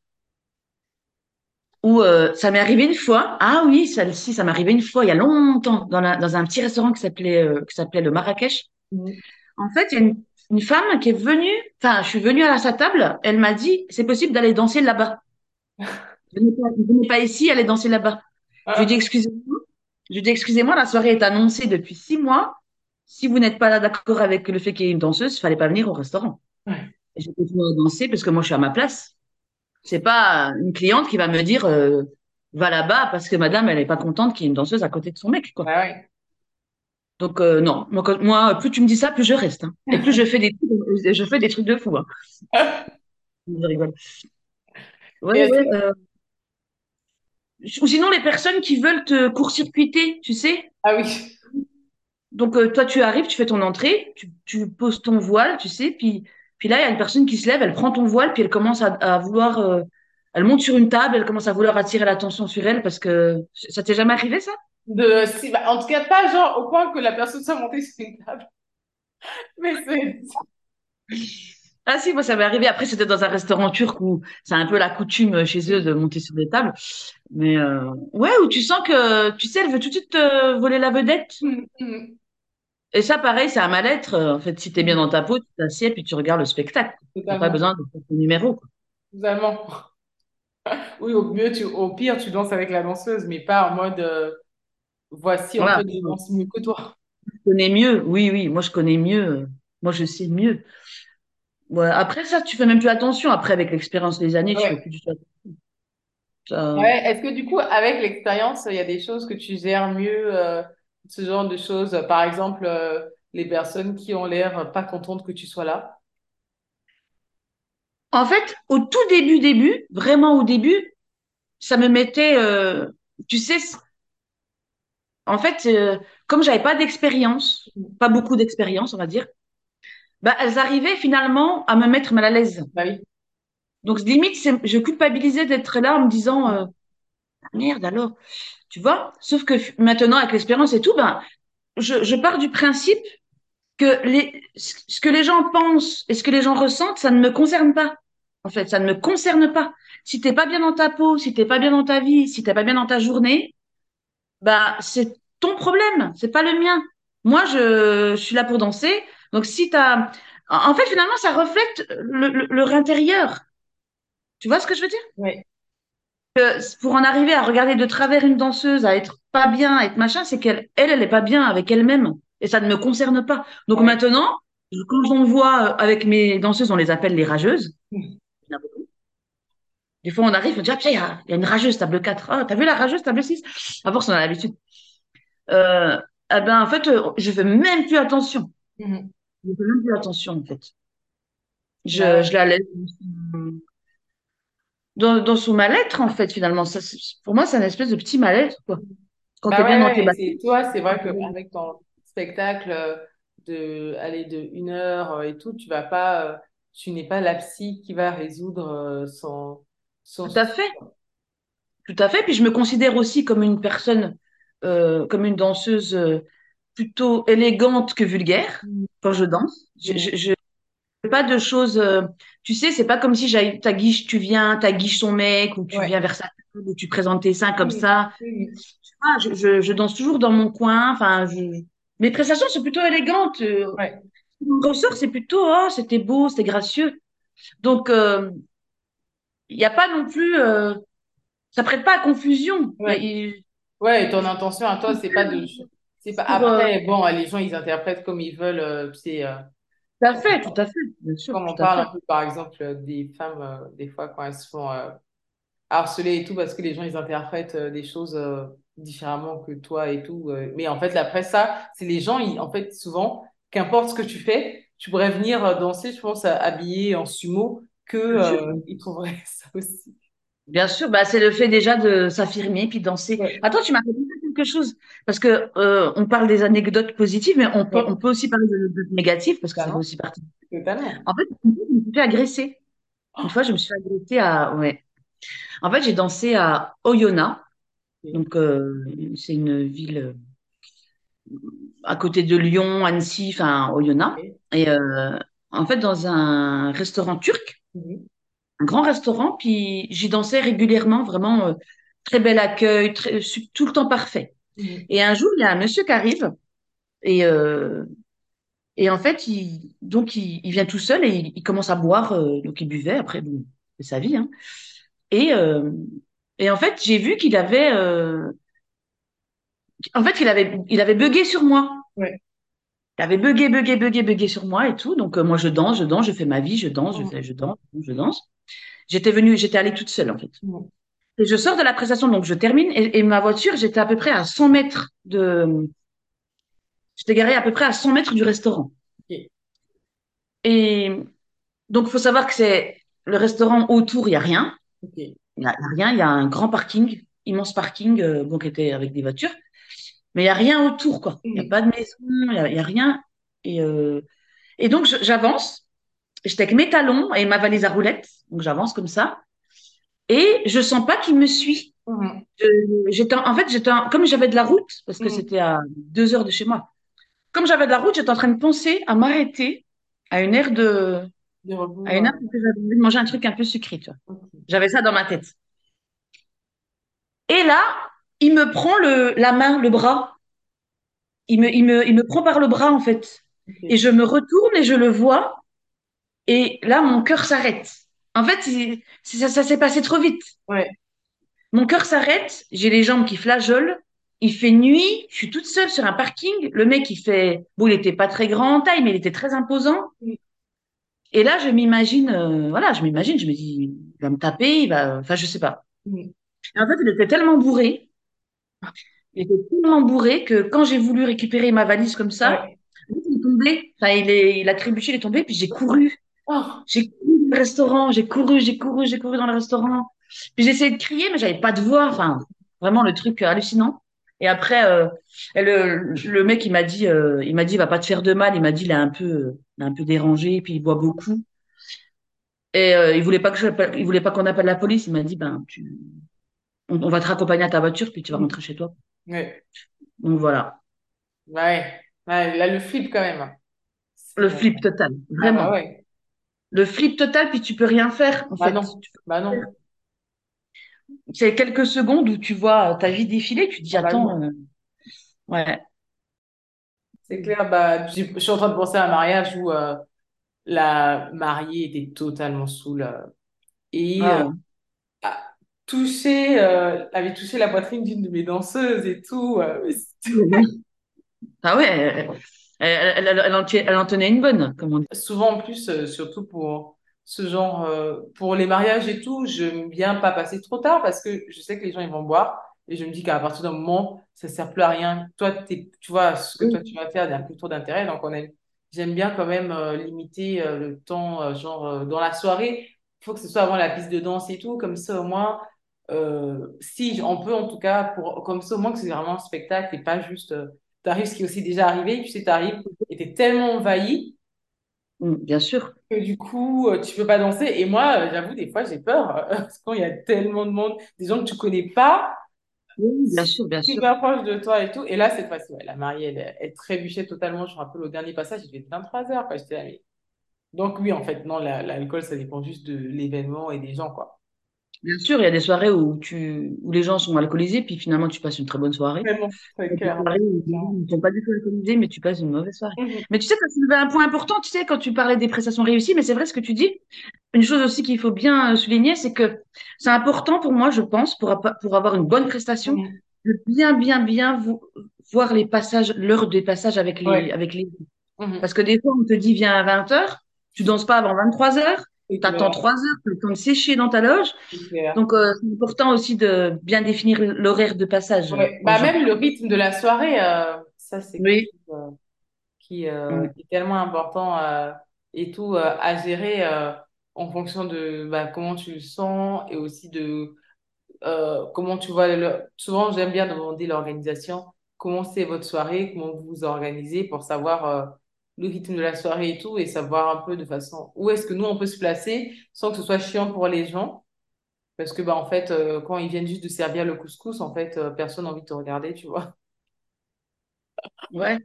Ou euh, ça m'est arrivé une fois. Ah oui, celle-ci, ça m'est arrivé une fois il y a longtemps dans, la- dans un petit restaurant qui s'appelait euh, qui s'appelait le Marrakech. Mhm. En fait, il y a une, une femme qui est venue. Enfin, je suis venue à sa table. Elle m'a dit, c'est possible d'aller danser là-bas. Je n'ai pas, pas ici, allez danser là-bas. Je lui ai dit, Ah, excusez-moi. Je lui ai dit, excusez-moi, la soirée est annoncée depuis six mois. Si vous n'êtes pas là d'accord avec le fait qu'il y ait une danseuse, il fallait pas venir au restaurant. ouais. J'ai continué à danser parce que moi, je suis à ma place. C'est pas une cliente qui va me dire, euh, va là-bas parce que madame, elle est pas contente qu'il y ait une danseuse à côté de son mec, quoi. Ouais. Donc, euh, non. Moi, quand- moi, plus tu me dis ça, plus je reste. hein. Et plus je fais des trucs, je fais des trucs de fou. hein. Je rigole. Ouais, ouais. euh, Ou sinon, les personnes qui veulent te court-circuiter, tu sais. Ah oui. Donc, euh, toi, tu arrives, tu fais ton entrée, tu, tu poses ton voile, tu sais, puis, puis là, il y a une personne qui se lève, elle prend ton voile, puis elle commence à, vouloir, euh, elle monte sur une table, elle commence à vouloir attirer l'attention sur elle parce que ça t'est jamais arrivé, ça? Bah, en tout cas, pas genre au point que la personne soit montée sur une table. Mais c'est... Ah si, moi, ça m'est arrivé. Après, c'était dans un restaurant turc où c'est un peu la coutume chez eux de monter sur des tables. Mais euh, ouais, où tu sens que, tu sais, elle veut tout de suite te voler la vedette. Mhm, mhm. Et ça, pareil, c'est un mal-être. Euh, En fait, si t'es bien dans ta peau, tu t'assieds puis tu regardes le spectacle. T'as pas Totalement. besoin de faire ton numéro, quoi. Totalement. Oui, au mieux, tu, au pire, tu danses avec la danseuse, mais pas en mode euh, voici, en Voilà. fait, je danse mieux que toi. Je connais mieux. Oui, oui. Moi, je connais mieux. euh, Moi, je sais mieux. Ouais. Après ça, tu fais même plus attention. Après, avec l'expérience des années, tu fais Ouais. plus du tout attention. Ça- Ouais. Est-ce que du coup, avec l'expérience, il y a des choses que tu gères mieux, euh, ce genre de choses? Par exemple, euh, les personnes qui ont l'air pas contentes que tu sois là? En fait, au tout début, début, vraiment au début, ça me mettait, euh, tu sais, en fait, euh, comme j'avais pas d'expérience, pas beaucoup d'expérience, on va dire, bah, elles arrivaient finalement à me mettre mal à l'aise. Bah oui. Donc, limite, je culpabilisais d'être là en me disant, euh, Ah, merde alors, tu vois? Sauf que maintenant, avec l'expérience et tout, ben, je, je pars du principe que les, ce que les gens pensent et ce que les gens ressentent, ça ne me concerne pas. En fait, ça ne me concerne pas. Si t'es pas bien dans ta peau, si t'es pas bien dans ta vie, si t'es pas bien dans ta journée, bah, c'est ton problème, c'est pas le mien. Moi, je, je suis là pour danser. Donc, si t'as, en en fait, finalement, ça reflète le, le, leur intérieur. Tu vois ce que je veux dire? Que pour en arriver à regarder de travers une danseuse, à être pas bien, à être machin, c'est qu'elle, elle, elle est pas bien avec elle-même. Et ça ne me concerne pas. Donc maintenant, quand on voit euh, avec mes danseuses, on les appelle les rageuses. Il y en a beaucoup. Des fois, on arrive, on dit, ah, tiens, il y a, il y a une rageuse table 4. Ah, t'as vu la rageuse table 6? À force, on a l'habitude. Euh, eh ben, en fait, euh, je fais même plus attention. Mhm. Je fais même plus attention, en fait. Bah Je, je la laisse dans, dans son mal-être, en fait, finalement. Ça, pour moi, c'est un espèce de petit mal-être, quoi. Quand Bah t'es bien ouais, dans tes baskets. c'est toi, c'est vrai qu'avec ton spectacle euh, de aller de une heure euh, et tout, tu vas pas, euh, tu n'es pas la psy qui va résoudre son, son Tout à fait. Tout à fait. Puis je me considère aussi comme une personne, euh, comme une danseuse plutôt élégante que vulgaire Mhm. quand je danse. Je, Mhm. je, je fais pas de choses. euh, tu sais, c'est pas comme si ta guiche, tu viens, ta guiche son mec, ou tu Ouais. viens vers sa ou tu présentes tes seins comme Oui, ça. oui, Ah, je, je, je danse toujours dans mon coin. Enfin, je... mes prestations sont plutôt élégantes. Euh, ouais, Mon ressort, c'est plutôt, oh, c'était beau, c'était gracieux. Donc, euh, il n'y a pas non plus, euh, ça prête pas à confusion. Ouais. il- Ouais, et ton intention à toi, c'est pas de, c'est pas, pour, euh, après, bon, les gens, ils interprètent comme ils veulent, euh, c'est, euh, tout à fait, tout à fait, bien sûr, comme on parle un peu, par exemple, euh, des femmes, euh, des fois, quand elles se font, euh, harceler et tout parce que les gens ils interprètent euh, des choses euh, différemment que toi et tout. euh. Mais en fait, après ça, c'est les gens, ils, en fait, souvent, qu'importe ce que tu fais, tu pourrais venir euh, danser, je pense, habillé en sumo, que euh, ils trouveraient ça aussi. Bien sûr, bah, c'est le fait déjà de s'affirmer puis de danser. Ouais, Attends, tu m'as fait quelque chose, parce que euh, on parle des anecdotes positives, mais on peut, ouais, on peut aussi parler des anecdotes négatives, parce que ça fait aussi partie. Totalement. En fait, je me suis fait agresser. Une Oh, fois, je me suis fait agresser à, ouais. En fait, j'ai dansé à Oyonnax, donc euh, c'est une ville euh, à côté de Lyon, Annecy, enfin Oyonnax. Et euh, en fait, dans un restaurant turc, un grand restaurant, puis j'y dansais régulièrement, vraiment euh, très bel accueil, très, su- tout le temps parfait. mhm, Et un jour, il y a un monsieur qui arrive et, euh, et en fait, il, donc il, il vient tout seul et il, il commence à boire, euh, donc il buvait, après, bon, c'est sa vie, hein. Et, euh, et en fait, j'ai vu qu'il avait, euh, en fait, il avait, il avait bugué sur moi. ouais, Il avait bugué, bugué, bugué, bugué sur moi et tout. Donc, euh, moi, je danse, je danse, je fais ma vie, je danse, je fais, je danse, je danse. J'étais venue, j'étais allée toute seule, en fait. Et je sors de la prestation, donc je termine. Et, et ma voiture, j'étais à peu près à 100 mètres de, j'étais garée à peu près à 100 mètres du restaurant. Et donc, il faut savoir que c'est le restaurant autour, il n'y a rien. Il n'y a, il y a rien. Il y a un grand parking, immense parking, euh, bon, qui était avec des voitures. Mais il n'y a rien autour, quoi. Il n'y a Mhm, pas de maison, il n'y a, rien. Et, euh, et donc, j'avance. J'étais avec mes talons et ma valise à roulettes. Donc, j'avance comme ça. Et je sens pas qu'il me suit. mhm, J'étais, en fait, j'étais, comme j'avais de la route, parce que mhm. c'était à deux heures de chez moi. Comme j'avais de la route, j'étais en train de penser à m'arrêter à une aire de, De à une heure que j'avais envie de manger un truc un peu sucré, tu vois. J'avais ça dans ma tête. Et là, il me prend le, la main, le bras. Il me, il me, il me prend par le bras, en fait. Et je me retourne et je le vois. Et là, mon cœur s'arrête. En fait, il- ça, ça s'est passé trop vite. Ouais, Mon cœur s'arrête, j'ai les jambes qui flageolent. Il fait nuit, je suis toute seule sur un parking. Le mec, il fait, bon, il était pas très grand en taille, mais il était très imposant. Et là, je m'imagine, euh, voilà, je m'imagine, je me dis, il va me taper, il va, enfin, je sais pas. Et en fait, il était tellement bourré Il était tellement bourré que quand j'ai voulu récupérer ma valise comme ça, Ouais. il est tombé. Enfin, il est, il a trébuché, il est tombé, puis j'ai couru. Oh, J'ai couru dans le restaurant, j'ai couru, j'ai couru, j'ai couru dans le restaurant. Puis j'ai essayé de crier, mais j'avais pas de voix. Enfin, vraiment le truc hallucinant. Et après, euh, le, le mec, il m'a dit, euh, il m'a dit, il va pas te faire de mal. Il m'a dit, il est un peu, il est un peu dérangé, puis il boit beaucoup. Et euh, il voulait pas que je, il voulait pas qu'on appelle la police. Il m'a dit, ben, tu, on, on va te raccompagner à ta voiture, puis tu vas rentrer chez toi. ouais. Donc voilà, Ouais. Ouais, là, le flip quand même. le euh, flip total, Ah vraiment. ouais. Le flip total, puis tu peux rien faire, en Bah fait. non. Bah non. C'est quelques secondes où tu vois ta vie défiler, tu te dis, Ah bah attends, euh, ouais. C'est clair, bah, je suis en train de penser à un mariage où euh, la mariée était totalement saoule euh, et Ah, a touché, avait touché la poitrine d'une de mes danseuses et tout. Ah ouais, elle, elle, elle, en, tient- elle en tenait une bonne, comme on dit. Souvent en plus, euh, surtout pour ce genre, euh, pour les mariages et tout, j'aime bien pas passer trop tard parce que je sais que les gens ils vont boire et je me dis qu'à partir d'un moment, ça sert plus à rien. Toi, tu vois, ce que toi tu vas faire, il n'y a plus trop d'intérêt. Donc on aime, j'aime bien quand même euh, limiter le temps, genre dans la soirée, il faut que ce soit avant la piste de danse et tout, comme ça au moins, si on peut en tout cas, pour, comme ça au moins que c'est vraiment un spectacle et pas juste, t'arrives, ce qui est aussi déjà arrivé, tu sais, t'arrives et t'es tellement envahi Mm, Bien sûr. que du coup, euh, tu peux pas danser. Et moi, euh, j'avoue, des fois, j'ai peur. euh, parce qu'il y a tellement de monde, des gens que tu connais pas, Oui, bien sûr, bien sûr. super proches de toi et tout. Et là, cette fois-ci, ouais, la mariée, elle, elle trébuchait totalement. Je me rappelle au dernier passage, il être 23 heures, quoi. J'étais là, mais- Donc oui, en fait, non, la- l'alcool, ça dépend juste de l'événement et des gens, quoi. Bien sûr, il y a des soirées où tu, où les gens sont alcoolisés, puis finalement tu passes une très bonne soirée. Vraiment, très Il y a des clair. soirées où les gens ne sont pas du tout alcoolisés, mais tu passes une mauvaise soirée. Mhm. Mais tu sais, tu as soulevé un point important, tu sais, quand tu parlais des prestations réussies, mais c'est vrai ce que tu dis. Une chose aussi qu'il faut bien euh, souligner, c'est que c'est important pour moi, je pense, pour, pour avoir une bonne prestation, Mhm. de bien, bien, bien vo- voir les passages, l'heure des passages avec les, Ouais. avec les. Mhm. Parce que des fois, on te dit viens à 20 heures, tu danses pas avant 23 t'attends clair, 3 heures, tu le temps de sécher dans ta loge. Donc, euh, c'est important aussi de bien définir l'horaire de passage Ouais. Bah, même le rythme de la soirée, euh, ça, c'est Oui. euh, qui Mm. est tellement important et tout à gérer en fonction de bah, comment tu le sens et aussi de comment tu vois le... Souvent, j'aime bien demander l'organisation, comment c'est votre soirée, comment vous vous organisez pour savoir le rythme de la soirée et tout et savoir un peu de façon où est-ce que nous on peut se placer sans que ce soit chiant pour les gens. Parce que bah en fait euh, quand ils viennent juste de servir le couscous en fait euh, personne n'a envie de te regarder tu vois. Ouais.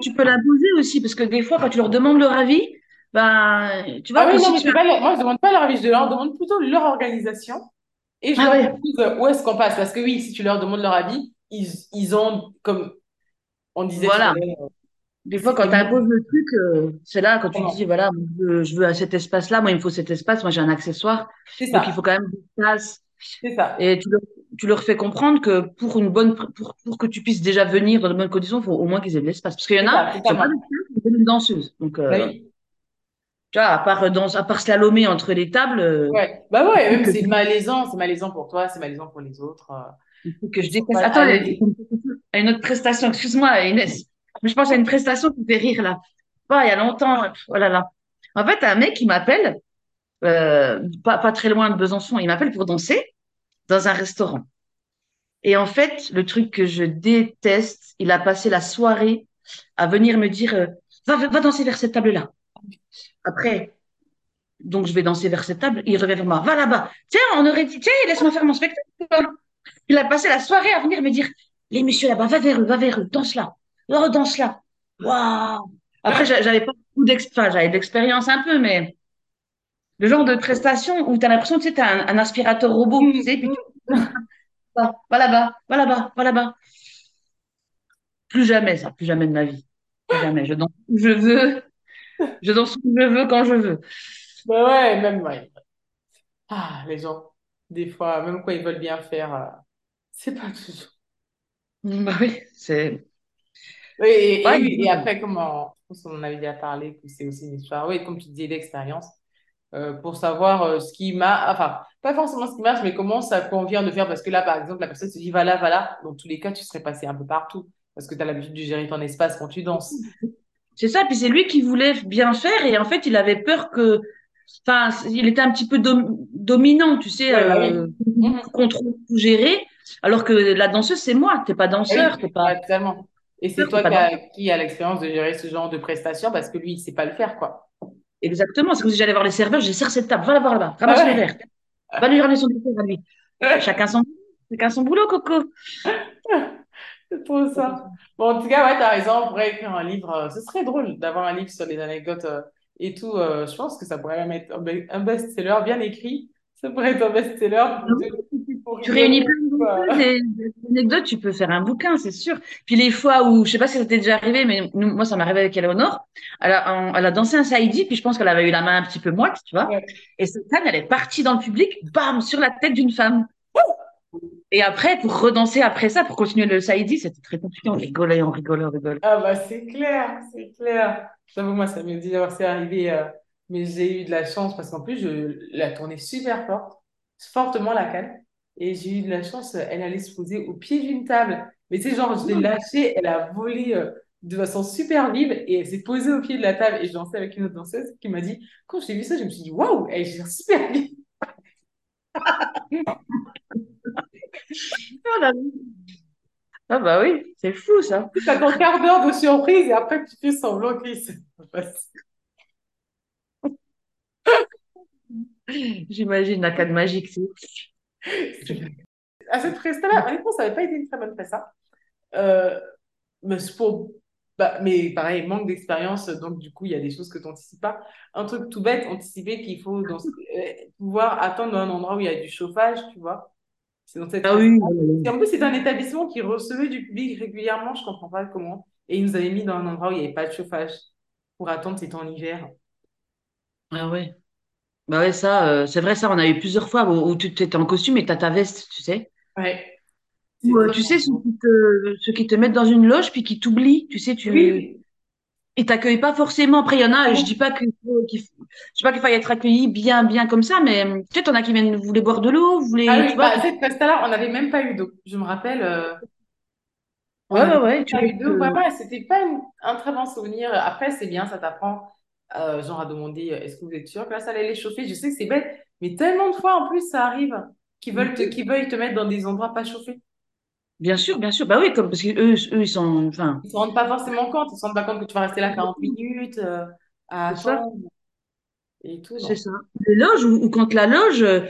Tu peux l'imposer aussi, parce que des fois, quand tu leur demandes leur avis, ben, tu Ah vois que oui non si mais tu c'est as... pas leur- moi je demande pas leur avis je leur demande plutôt leur organisation Et je Ah leur ouais, euh, où est-ce qu'on passe? Parce que oui, si tu leur demandes leur avis, ils, ils ont, comme on disait voilà. Des fois, quand tu imposes le truc, euh, c'est là, quand tu dis, voilà, je veux, je veux à cet espace-là, moi, il me faut cet espace, moi, j'ai un accessoire. C'est Donc, il ça. faut quand même une place. C'est ça. Et tu leur, tu leur fais comprendre que pour une bonne, pour, pour que tu puisses déjà venir dans de bonnes conditions, il faut au moins qu'ils aient de l'espace. Parce qu'il y en a, ça, n'ont pas une danseuse. Donc, Bah euh, oui. tu vois, à part, dans, à part slalomer entre les tables, euh, Ouais. Bah ouais, c'est malaisant. C'est malaisant pour toi, c'est malaisant pour les autres. euh, il faut que je déteste. Attends, à il y l'aise. a une autre prestation, excuse-moi, Inès. Mais je pense à une prestation qui fait rire, là. Pas il y a longtemps, oh là. En fait, un mec qui m'appelle, euh, pas, pas très loin de Besançon, il m'appelle pour danser dans un restaurant. Et en fait, le truc que je déteste, il a passé la soirée à venir me dire, euh, va, va danser vers cette table-là. Après, donc je vais danser vers cette table, il revient vers moi, va là-bas. Tiens, on aurait dit, tiens, laisse-moi faire mon spectacle. Il a passé la soirée à venir me dire, les messieurs là-bas, va vers eux, va vers eux, danse là, oh, danse là. Waouh! Après, j'a- j'avais pas beaucoup d'expérience, j'avais de l'expérience un peu, mais le genre de prestation où tu as l'impression que tu sais, t'as un, un aspirateur robot, tu sais, puis tu va, va là-bas, va là-bas, va là-bas. Plus jamais ça, plus jamais de ma vie. Plus jamais. Je danse où je veux, je danse où je veux, quand je veux. Bah ouais, même, ouais. Ah, les gens, des fois, même quand ils veulent bien faire, euh, c'est pas toujours. Bah oui, c'est. Oui, et, et, Ouais, oui, et après, pense qu'on en avait déjà parlé, que c'est aussi une histoire, oui, comme tu disais, d'expérience. euh, pour savoir euh, ce qui m'a, enfin, pas forcément ce qui marche, mais comment ça convient de faire. Parce que là, par exemple, la personne se dit, va là, va là. Dans tous les cas, tu serais passé un peu partout. Parce que tu as l'habitude de gérer ton espace quand tu danses. C'est ça, puis c'est lui qui voulait bien faire et en fait, il avait peur que, enfin, il était un petit peu dominant, tu sais, Ouais, bah oui. euh, Mhm. contrôler, tout gérer, alors que la danseuse, c'est moi, t'es pas Ah danseur, Oui, t'es pas totalement. Et c'est toi qui a, danseur. qui a l'expérience de gérer ce genre de prestations parce que lui, il sait pas le faire, quoi. Exactement, c'est comme si j'allais voir les serveurs, j'ai serre cette table, va la voir là-bas, Ah ramasse le ouais. verre, va lui ramener son dessert à lui. Chacun son, chacun son boulot, Coco. C'est trop ça. Bon, en tout cas, ouais, t'as raison, on pourrait écrire un livre. euh, Ce serait drôle d'avoir un livre sur les anecdotes euh, et tout. euh, je pense que ça pourrait même être un be- un best-seller bien écrit. Ça pourrait être un best-seller de- Tu réunis des anecdotes, tu peux faire un bouquin, c'est sûr. Puis les fois où, je sais pas si ça t'est déjà arrivé, mais nous- moi, ça m'est arrivé avec Eleonore. Elle a, elle a dansé un saïdi, puis je pense qu'elle avait eu la main un petit peu moite, tu vois. Ouais. Et cette femme, elle est partie dans le public, bam, sur la tête d'une femme. Et après, pour redanser après ça, pour continuer le saïdi, c'était très compliqué. On rigolait, on rigolait, on rigolait. Ah bah c'est clair, c'est clair. J'avoue, moi, ça m'est dit d'avoir c'est arrivé, euh, mais j'ai eu de la chance parce qu'en plus, je la tournais super forte, fortement la canne. Et j'ai eu de la chance, euh, elle allait se poser au pied d'une table. Mais tu sais, genre, je l'ai lâchée, elle a volé euh, de façon super vive et elle s'est posée au pied de la table. Et je dansais avec une autre danseuse qui m'a dit, quand j'ai vu ça, je me suis dit, waouh, elle gère super bien. Ah. Ah bah oui, c'est fou ça. T'as ton quart d'heure de surprise et après, tu fais semblant passe. J'imagine la canne magique. c'est- À cette presta-là, honnêtement, ça n'avait pas été une très bonne presta. Euh, mais pour bah, mais pareil manque d'expérience donc du coup il y a des choses que tu n'anticipes pas un truc tout bête anticiper qu'il faut dans euh, pouvoir attendre dans un endroit où il y a du chauffage tu vois c'est dans cette Ah oui. et en plus c'est un établissement qui recevait du public régulièrement je comprends pas comment et ils nous avaient mis dans un endroit où il n'y avait pas de chauffage pour attendre c'était en hiver Ah ouais. Bah ouais, ça, euh, c'est vrai, ça, on a eu plusieurs fois où, où tu étais en costume et t'as ta veste, tu sais. ouais Ou, euh, tu sais, ceux qui te, ceux qui te mettent dans une loge puis qui t'oublient, tu sais, tu, oui ils t'accueillent pas forcément. Après, il y en a, je dis pas qu'il faut, qu'il je dis pas qu'il faille être accueilli bien, bien comme ça, mais tu sais, t'en as qui viennent, vous voulez boire de l'eau, vous ah voulez, tu oui bah cette presta-là on n'avait même pas eu d'eau je me rappelle euh, Ouais, ouais, ouais, tu pas eu d'eau, vraiment, c'était pas une- un très bon souvenir. Après, c'est bien, ça t'apprend, euh, genre à demander, euh, est-ce que vous êtes sûr que là, ça allait les chauffer? Je sais que c'est bête, mais tellement de fois, en plus, ça arrive, qu'ils veulent te, qu'ils veuillent te mettre dans des endroits pas chauffés. bien sûr, bien sûr. Bah oui, comme, parce que eux, ils sont, enfin, Ils se rendent pas forcément compte, ils se rendent pas compte que tu vas rester là 40 minutes, euh, à attendre, et tout, c'est ça. Les loges, ou, ou quand la loge, euh,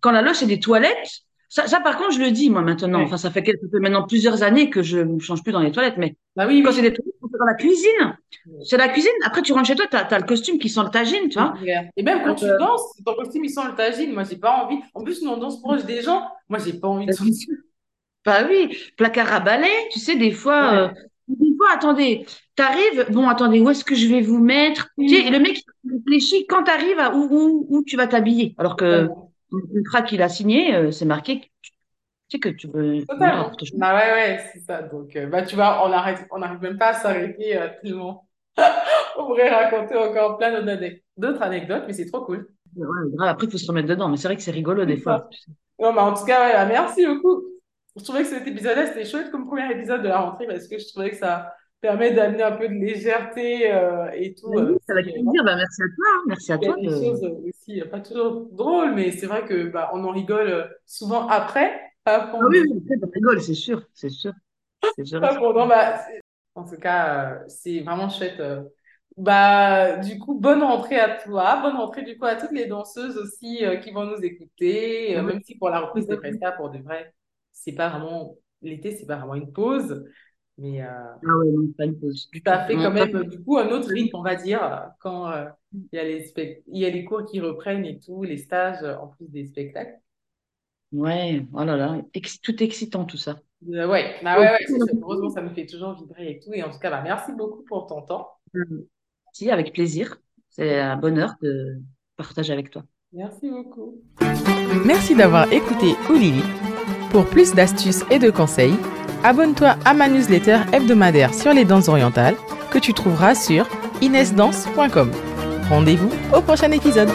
quand la loge, c'est des toilettes, ça, ça, par contre, je le dis, moi, maintenant. Ouais. Enfin, ça fait, quel- ça fait maintenant plusieurs années que je ne change plus dans les toilettes, mais Bah oui, quand c'est des toilettes, dans la cuisine, c'est la cuisine. Après, tu rentres chez toi, t'as, t'as le costume qui sent le tagine, tu vois. Et même quand tu Euh, danses, ton costume, il sent le tagine. Moi, j'ai pas envie. En plus, nous, on danse proche des gens. Moi, j'ai pas envie de sentir. bah oui, placard à balai, tu sais, des fois, euh, Ouais. des fois, attendez, t'arrives, bon, attendez, où est-ce que je vais vous mettre? Tu sais, et le mec, réfléchit quand t'arrives à où, où, où tu vas t'habiller? Alors que le contrat qu'il a signé, euh, c'est marqué que tu sais que tu veux, Totalement. Bah ouais, ouais, c'est ça. Donc, euh, bah, tu vois, on arrête, on n'arrive même pas à s'arrêter euh, tellement. On pourrait raconter encore plein d'autres ane- d'autres anecdotes, mais c'est trop cool. Ouais, grave, après, il faut se remettre dedans, mais c'est vrai que c'est rigolo des fois. ça. Non, mais en tout cas, ouais, bah, merci beaucoup. Je trouvais que cet épisode-là, c'était chouette comme premier épisode de la rentrée parce que je trouvais que ça permet d'amener un peu de légèreté euh, et tout. Oui, euh, avec si, euh, plaisir. Bah, merci à toi, hein. Merci à il y a toi des de. choses aussi, pas toujours drôles, mais c'est vrai que bah, on en rigole souvent après, pas Ah oui, on rigole, c'est sûr, c'est sûr, Pas. Bah, en tout cas, euh, c'est vraiment chouette. euh. Bah, du coup, bonne rentrée à toi, bonne rentrée du coup à toutes les danseuses aussi euh, qui vont nous écouter, euh, même si pour la reprise des prestats, pour de vrai, c'est pas vraiment l'été, c'est pas vraiment une pause, mais euh, Ah ouais, non, pas une pause tout. fait quand pas- même du coup un autre rythme, on va dire, quand euh, il y a les spec- il y a les cours qui reprennent et tout, les stages en plus des spectacles. Ouais, oh là là, ex- tout excitant tout ça. Euh, ouais, bah ouais, ouais. Heureusement, ça me fait toujours vibrer et tout. Et en tout cas, bah, merci beaucoup pour ton temps. Si, avec plaisir. C'est un bonheur de partager avec toi. Merci beaucoup. Merci d'avoir écouté Oulili. Pour plus d'astuces et de conseils, abonne-toi à ma newsletter hebdomadaire sur les danses orientales que tu trouveras sur inesdance.com. Rendez-vous au prochain épisode.